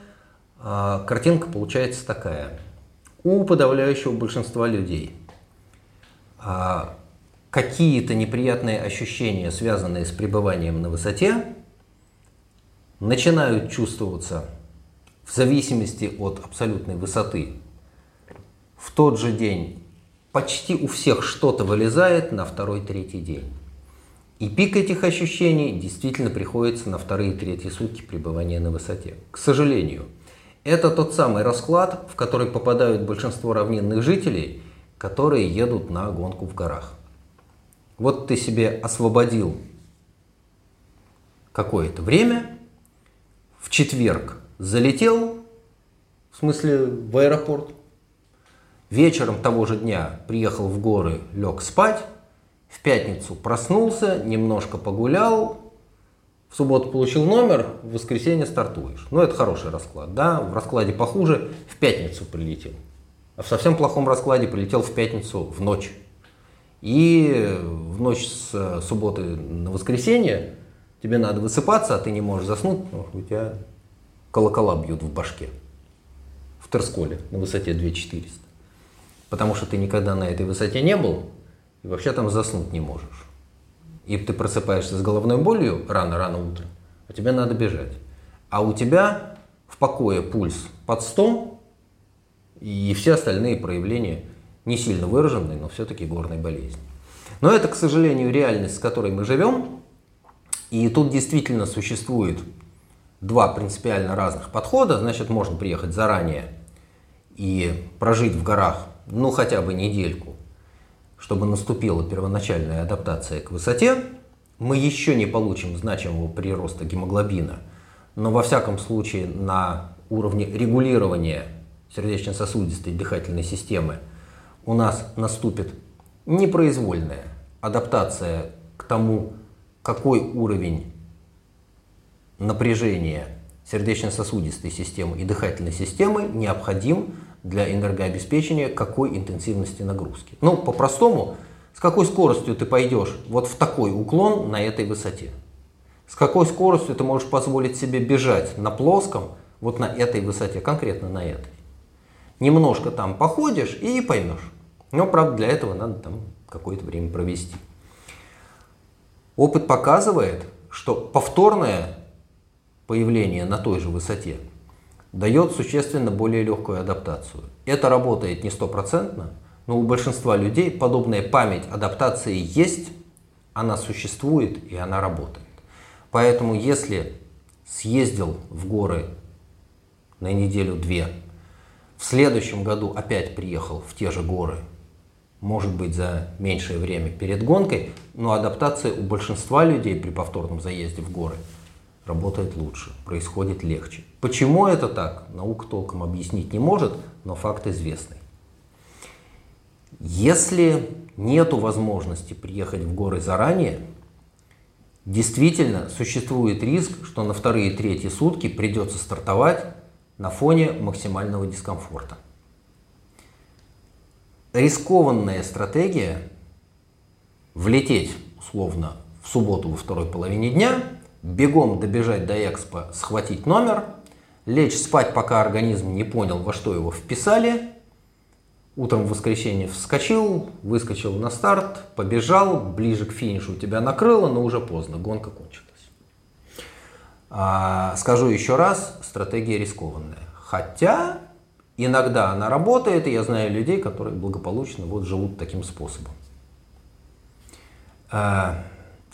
а, картинка получается такая. У подавляющего большинства людей а, какие-то неприятные ощущения, связанные с пребыванием на высоте, начинают чувствоваться в зависимости от абсолютной высоты. В тот же день почти у всех что-то вылезает на второй-третий день. И пик этих ощущений действительно приходится на вторые и третьи сутки пребывания на высоте. К сожалению, это тот самый расклад, в который попадают большинство равнинных жителей, которые едут на гонку в горах. Вот ты себе освободил какое-то время, в четверг залетел, в смысле в аэропорт, вечером того же дня приехал в горы, лег спать, в пятницу проснулся, немножко погулял, в субботу получил номер, в воскресенье стартуешь. Ну, это хороший расклад, да? В раскладе похуже в пятницу прилетел. А в совсем плохом раскладе прилетел в пятницу в ночь. И в ночь с субботы на воскресенье тебе надо высыпаться, а ты не можешь заснуть, ну, у тебя колокола бьют в башке. В Терсколе на высоте 2400. Потому что ты никогда на этой высоте не был, и вообще там заснуть не можешь и ты просыпаешься с головной болью рано-рано утром, а тебе надо бежать. А у тебя в покое пульс под 100, и все остальные проявления не сильно выраженные, но все-таки горной болезни. Но это, к сожалению, реальность, с которой мы живем. И тут действительно существует два принципиально разных подхода. Значит, можно приехать заранее и прожить в горах, ну, хотя бы недельку, чтобы наступила первоначальная адаптация к высоте, мы еще не получим значимого прироста гемоглобина, но во всяком случае на уровне регулирования сердечно-сосудистой дыхательной системы у нас наступит непроизвольная адаптация к тому, какой уровень напряжения сердечно-сосудистой системы и дыхательной системы необходим для энергообеспечения какой интенсивности нагрузки. Ну, по-простому, с какой скоростью ты пойдешь вот в такой уклон на этой высоте. С какой скоростью ты можешь позволить себе бежать на плоском вот на этой высоте, конкретно на этой. Немножко там походишь и поймешь. Но, правда, для этого надо там какое-то время провести. Опыт показывает, что повторное появление на той же высоте дает существенно более легкую адаптацию. Это работает не стопроцентно, но у большинства людей подобная память адаптации есть, она существует и она работает. Поэтому если съездил в горы на неделю-две, в следующем году опять приехал в те же горы, может быть за меньшее время перед гонкой, но адаптация у большинства людей при повторном заезде в горы – работает лучше, происходит легче. Почему это так, наука толком объяснить не может, но факт известный. Если нет возможности приехать в горы заранее, действительно существует риск, что на вторые и третьи сутки придется стартовать на фоне максимального дискомфорта. Рискованная стратегия влететь условно в субботу во второй половине дня бегом добежать до Экспо, схватить номер, лечь спать, пока организм не понял, во что его вписали, утром в воскресенье вскочил, выскочил на старт, побежал, ближе к финишу тебя накрыло, но уже поздно, гонка кончилась. А, скажу еще раз, стратегия рискованная. Хотя иногда она работает, и я знаю людей, которые благополучно вот живут таким способом. А,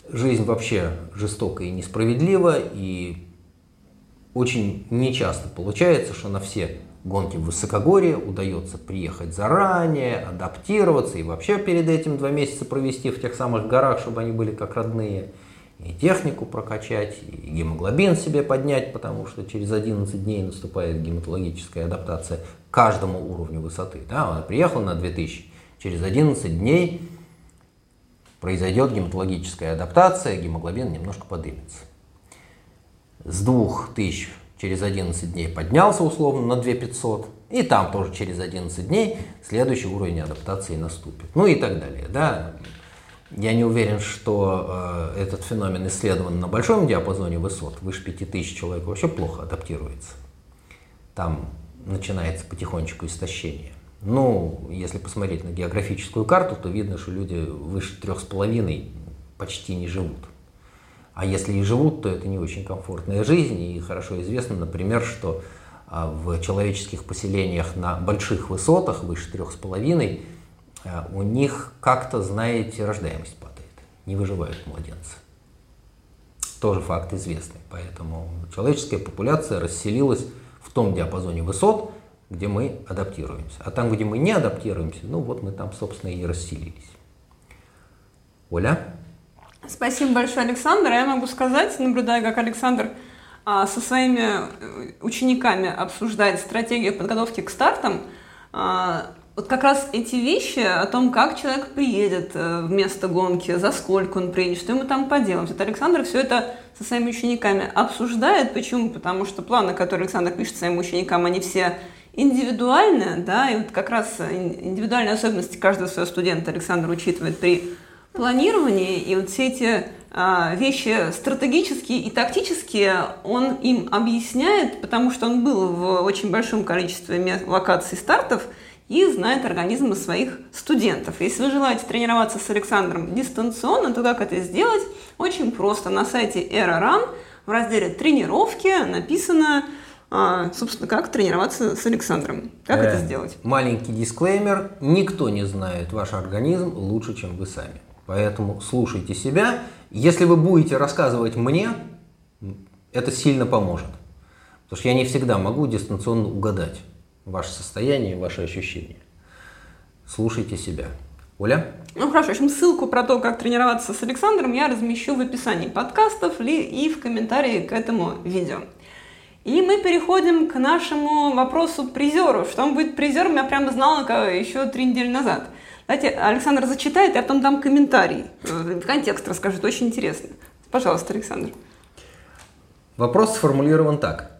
жизнь вообще жестока и несправедлива, и очень нечасто получается, что на все гонки в высокогорье удается приехать заранее, адаптироваться и вообще перед этим два месяца провести в тех самых горах, чтобы они были как родные, и технику прокачать, и гемоглобин себе поднять, потому что через 11 дней наступает гематологическая адаптация к каждому уровню высоты. Да, он приехал на 2000, через 11 дней произойдет гематологическая адаптация, гемоглобин немножко подымется. С 2000 через 11 дней поднялся условно на 2500, и там тоже через 11 дней следующий уровень адаптации наступит. Ну и так далее. Да? Я не уверен, что э, этот феномен исследован на большом диапазоне высот, выше 5000 человек вообще плохо адаптируется. Там начинается потихонечку истощение. Ну, если посмотреть на географическую карту, то видно, что люди выше трех с половиной почти не живут. А если и живут, то это не очень комфортная жизнь. И хорошо известно, например, что а, в человеческих поселениях на больших высотах, выше трех с половиной, а, у них как-то, знаете, рождаемость падает. Не выживают младенцы. Тоже факт известный. Поэтому человеческая популяция расселилась в том диапазоне высот, где мы адаптируемся. А там, где мы не адаптируемся, ну вот мы там, собственно, и расселились. Оля? Спасибо большое, Александр. Я могу сказать, наблюдая, как Александр а, со своими э, учениками обсуждает стратегию подготовки к стартам, а, вот как раз эти вещи о том, как человек приедет э, в место гонки, за сколько он приедет, что ему там поделать. Вот Александр все это со своими учениками обсуждает. Почему? Потому что планы, которые Александр пишет своим ученикам, они все индивидуальные, да, и вот как раз индивидуальные особенности каждого своего студента Александр учитывает при планировании, и вот все эти а, вещи стратегические и тактические он им объясняет, потому что он был в очень большом количестве локаций стартов – и знает организмы своих студентов. Если вы желаете тренироваться с Александром дистанционно, то как это сделать? Очень просто. На сайте EraRun в разделе «Тренировки» написано, а, собственно, как тренироваться с Александром. Как э, это сделать? Маленький дисклеймер. Никто не знает ваш организм лучше, чем вы сами. Поэтому слушайте себя. Если вы будете рассказывать мне, это сильно поможет. Потому что я не всегда могу дистанционно угадать ваше состояние, ваши ощущения. Слушайте себя. Оля? Ну хорошо, в общем, ссылку про то, как тренироваться с Александром, я размещу в описании подкастов и в комментарии к этому видео. И мы переходим к нашему вопросу призеру. Что он будет призером, я прямо знала еще три недели назад. Давайте Александр зачитает, я потом дам комментарий. Э, контекст расскажет, очень интересно. Пожалуйста, Александр. Вопрос сформулирован так.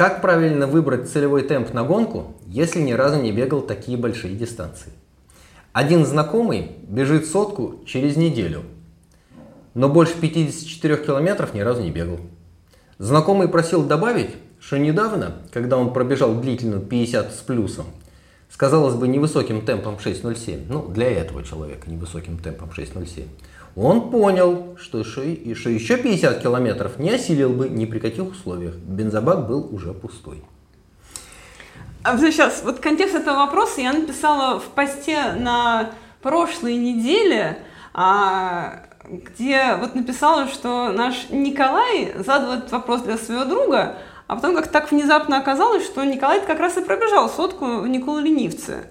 Как правильно выбрать целевой темп на гонку, если ни разу не бегал такие большие дистанции? Один знакомый бежит сотку через неделю, но больше 54 километров ни разу не бегал. Знакомый просил добавить, что недавно, когда он пробежал длительную 50 с плюсом, с, казалось бы, невысоким темпом 6.07, ну, для этого человека невысоким темпом 6.07, он понял, что, что еще 50 километров не осилил бы ни при каких условиях. Бензобак был уже пустой. А сейчас, вот контекст этого вопроса я написала в посте на прошлой неделе, а, где вот написала, что наш Николай задал этот вопрос для своего друга, а потом как так внезапно оказалось, что Николай как раз и пробежал сотку в Николу Ленивце.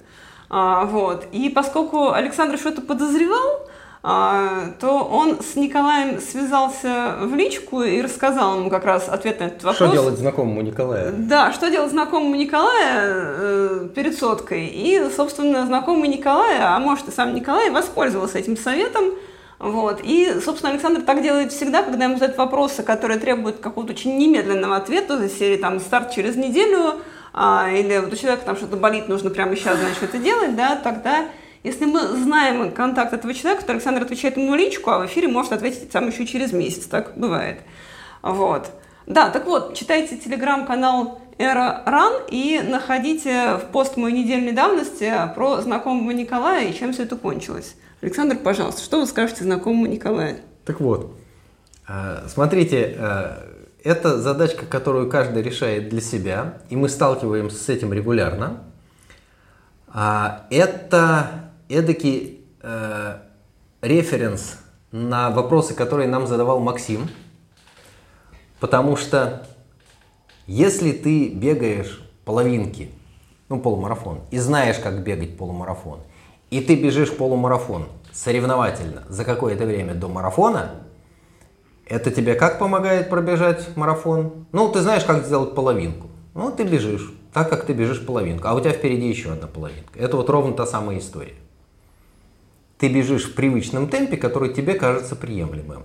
А, вот. И поскольку Александр что-то подозревал, то он с Николаем связался в личку и рассказал ему как раз ответ на этот вопрос. Что делать знакомому Николая? Да, что делать знакомому Николая э, перед соткой. И, собственно, знакомый Николая, а может и сам Николай, воспользовался этим советом. Вот. И, собственно, Александр так делает всегда, когда ему задают вопросы, которые требуют какого-то очень немедленного ответа, за серии там старт через неделю, а, или вот у человека там что-то болит, нужно прямо сейчас, значит, это делать, да, тогда если мы знаем контакт этого человека, то Александр отвечает ему личку, а в эфире может ответить сам еще через месяц. Так бывает. Вот. Да, так вот, читайте телеграм-канал Эра Ран и находите в пост моей недельной давности про знакомого Николая и чем все это кончилось. Александр, пожалуйста, что вы скажете знакомому Николаю? Так вот, э, смотрите, э, это задачка, которую каждый решает для себя, и мы сталкиваемся с этим регулярно. А, это эдакий э, референс на вопросы, которые нам задавал Максим. Потому что если ты бегаешь половинки, ну полумарафон, и знаешь, как бегать полумарафон, и ты бежишь полумарафон соревновательно за какое-то время до марафона, это тебе как помогает пробежать марафон? Ну, ты знаешь, как сделать половинку. Ну, ты бежишь, так как ты бежишь половинку, а у тебя впереди еще одна половинка. Это вот ровно та самая история. Ты бежишь в привычном темпе, который тебе кажется приемлемым.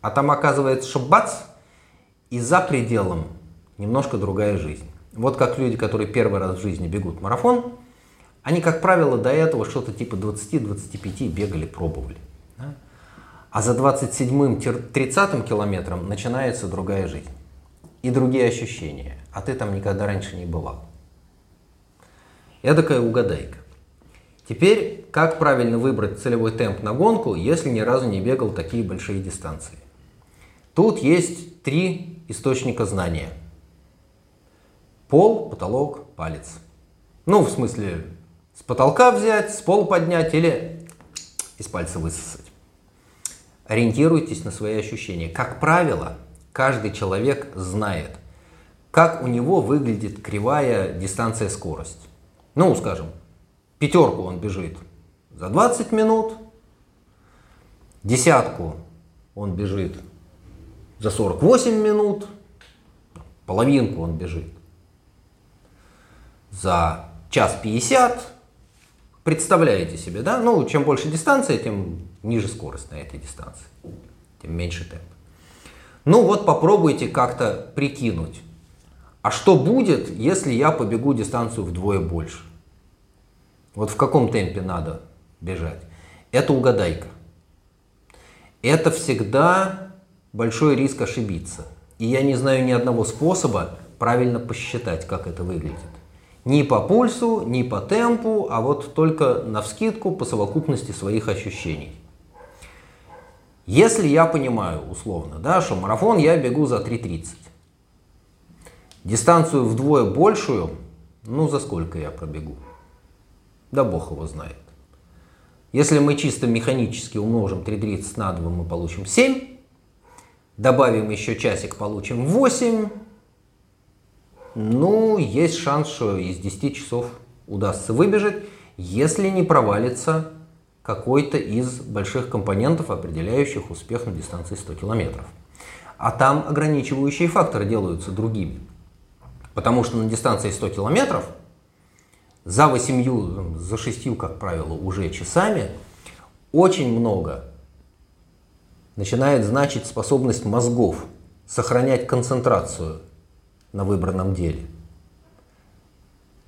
А там оказывается, что бац, и за пределом немножко другая жизнь. Вот как люди, которые первый раз в жизни бегут марафон, они, как правило, до этого что-то типа 20-25 бегали, пробовали. Да? А за 27-30 километром начинается другая жизнь и другие ощущения, а ты там никогда раньше не бывал. Я такая угадайка. Теперь, как правильно выбрать целевой темп на гонку, если ни разу не бегал такие большие дистанции? Тут есть три источника знания. Пол, потолок, палец. Ну, в смысле, с потолка взять, с пола поднять или из пальца высосать. Ориентируйтесь на свои ощущения. Как правило, каждый человек знает, как у него выглядит кривая дистанция скорость. Ну, скажем, Пятерку он бежит за 20 минут, десятку он бежит за 48 минут, половинку он бежит за час 50. Представляете себе, да? Ну, чем больше дистанция, тем ниже скорость на этой дистанции, тем меньше темп. Ну вот попробуйте как-то прикинуть, а что будет, если я побегу дистанцию вдвое больше? Вот в каком темпе надо бежать? Это угадайка. Это всегда большой риск ошибиться. И я не знаю ни одного способа правильно посчитать, как это выглядит. Ни по пульсу, ни по темпу, а вот только на вскидку по совокупности своих ощущений. Если я понимаю условно, да, что марафон я бегу за 3.30, дистанцию вдвое большую, ну за сколько я пробегу? Да бог его знает. Если мы чисто механически умножим 3.30 на 2, мы получим 7. Добавим еще часик, получим 8. Ну, есть шанс, что из 10 часов удастся выбежать, если не провалится какой-то из больших компонентов, определяющих успех на дистанции 100 километров. А там ограничивающие факторы делаются другими. Потому что на дистанции 100 километров за 8, за 6, как правило, уже часами очень много начинает значить способность мозгов сохранять концентрацию на выбранном деле.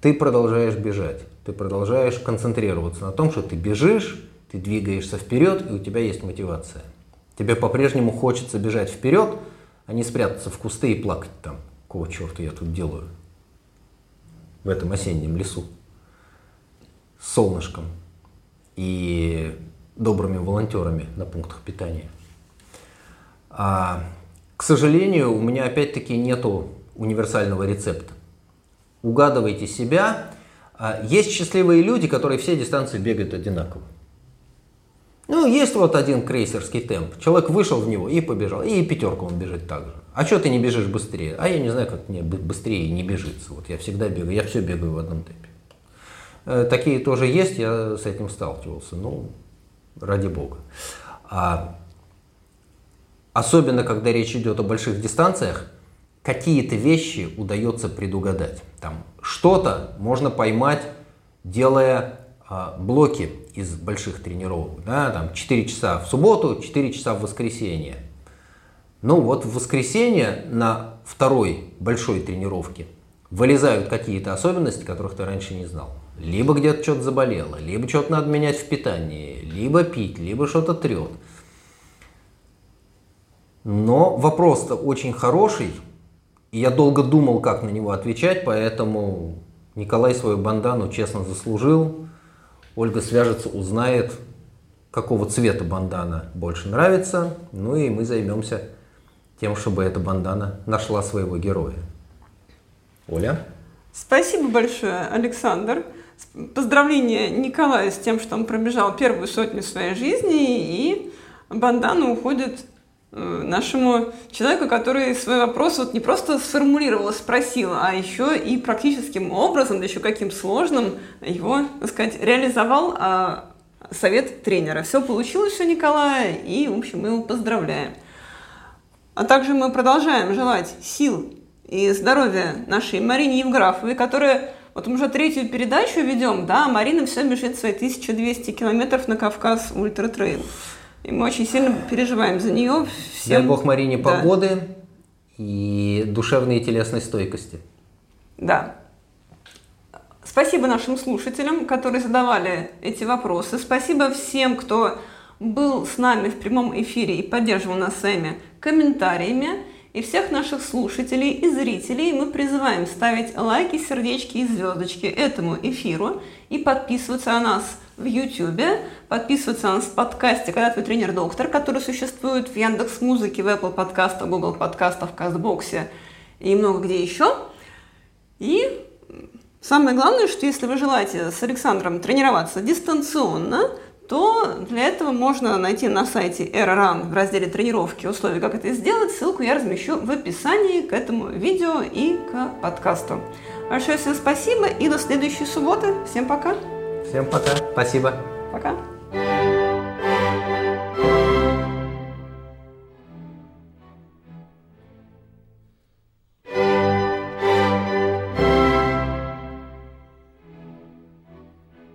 Ты продолжаешь бежать, ты продолжаешь концентрироваться на том, что ты бежишь, ты двигаешься вперед, и у тебя есть мотивация. Тебе по-прежнему хочется бежать вперед, а не спрятаться в кусты и плакать там. Какого черта я тут делаю? В этом осеннем лесу. Солнышком и добрыми волонтерами на пунктах питания. А, к сожалению, у меня опять-таки нету универсального рецепта. Угадывайте себя. А, есть счастливые люди, которые все дистанции бегают одинаково. Ну, есть вот один крейсерский темп. Человек вышел в него и побежал. И пятерку он бежит так же. А что ты не бежишь быстрее? А я не знаю, как мне быстрее не бежится. Вот я всегда бегаю, я все бегаю в одном темпе. Э, такие тоже есть, я с этим сталкивался. Ну, ради бога. А, особенно, когда речь идет о больших дистанциях, какие-то вещи удается предугадать. Там что-то можно поймать, делая а, блоки из больших тренировок. Да, там 4 часа в субботу, 4 часа в воскресенье. Ну вот в воскресенье на второй большой тренировке вылезают какие-то особенности, которых ты раньше не знал. Либо где-то что-то заболело, либо что-то надо менять в питании, либо пить, либо что-то трет. Но вопрос-то очень хороший, и я долго думал, как на него отвечать, поэтому Николай свою бандану честно заслужил. Ольга свяжется, узнает, какого цвета бандана больше нравится. Ну и мы займемся тем, чтобы эта бандана нашла своего героя. Оля? Спасибо большое, Александр. Поздравления Николаю с тем, что он пробежал первую сотню своей жизни, и бандана уходит э, нашему человеку, который свой вопрос вот не просто сформулировал, спросил, а еще и практическим образом, да еще каким сложным, его, так сказать, реализовал а, совет тренера. Все получилось у Николая, и, в общем, мы его поздравляем. А также мы продолжаем желать сил и здоровья нашей Марине Евграфовой, которая вот мы уже третью передачу ведем, да, Марина все бежит свои 1200 километров на Кавказ Ультра Трейл. И мы очень сильно переживаем за нее. Всем... Дай Бог Марине да. погоды и душевной и телесной стойкости. Да. Спасибо нашим слушателям, которые задавали эти вопросы. Спасибо всем, кто был с нами в прямом эфире и поддерживал нас своими комментариями. И всех наших слушателей и зрителей мы призываем ставить лайки, сердечки и звездочки этому эфиру и подписываться на нас в YouTube, подписываться на нас в подкасте «Когда твой тренер-доктор», который существует в Яндекс Музыке, в Apple подкастах, Google подкастах, в Кастбоксе и много где еще. И самое главное, что если вы желаете с Александром тренироваться дистанционно – то для этого можно найти на сайте AirRun в разделе тренировки условия, как это сделать. Ссылку я размещу в описании к этому видео и к подкасту. Большое всем спасибо и до следующей субботы. Всем пока. Всем пока. Спасибо. Пока.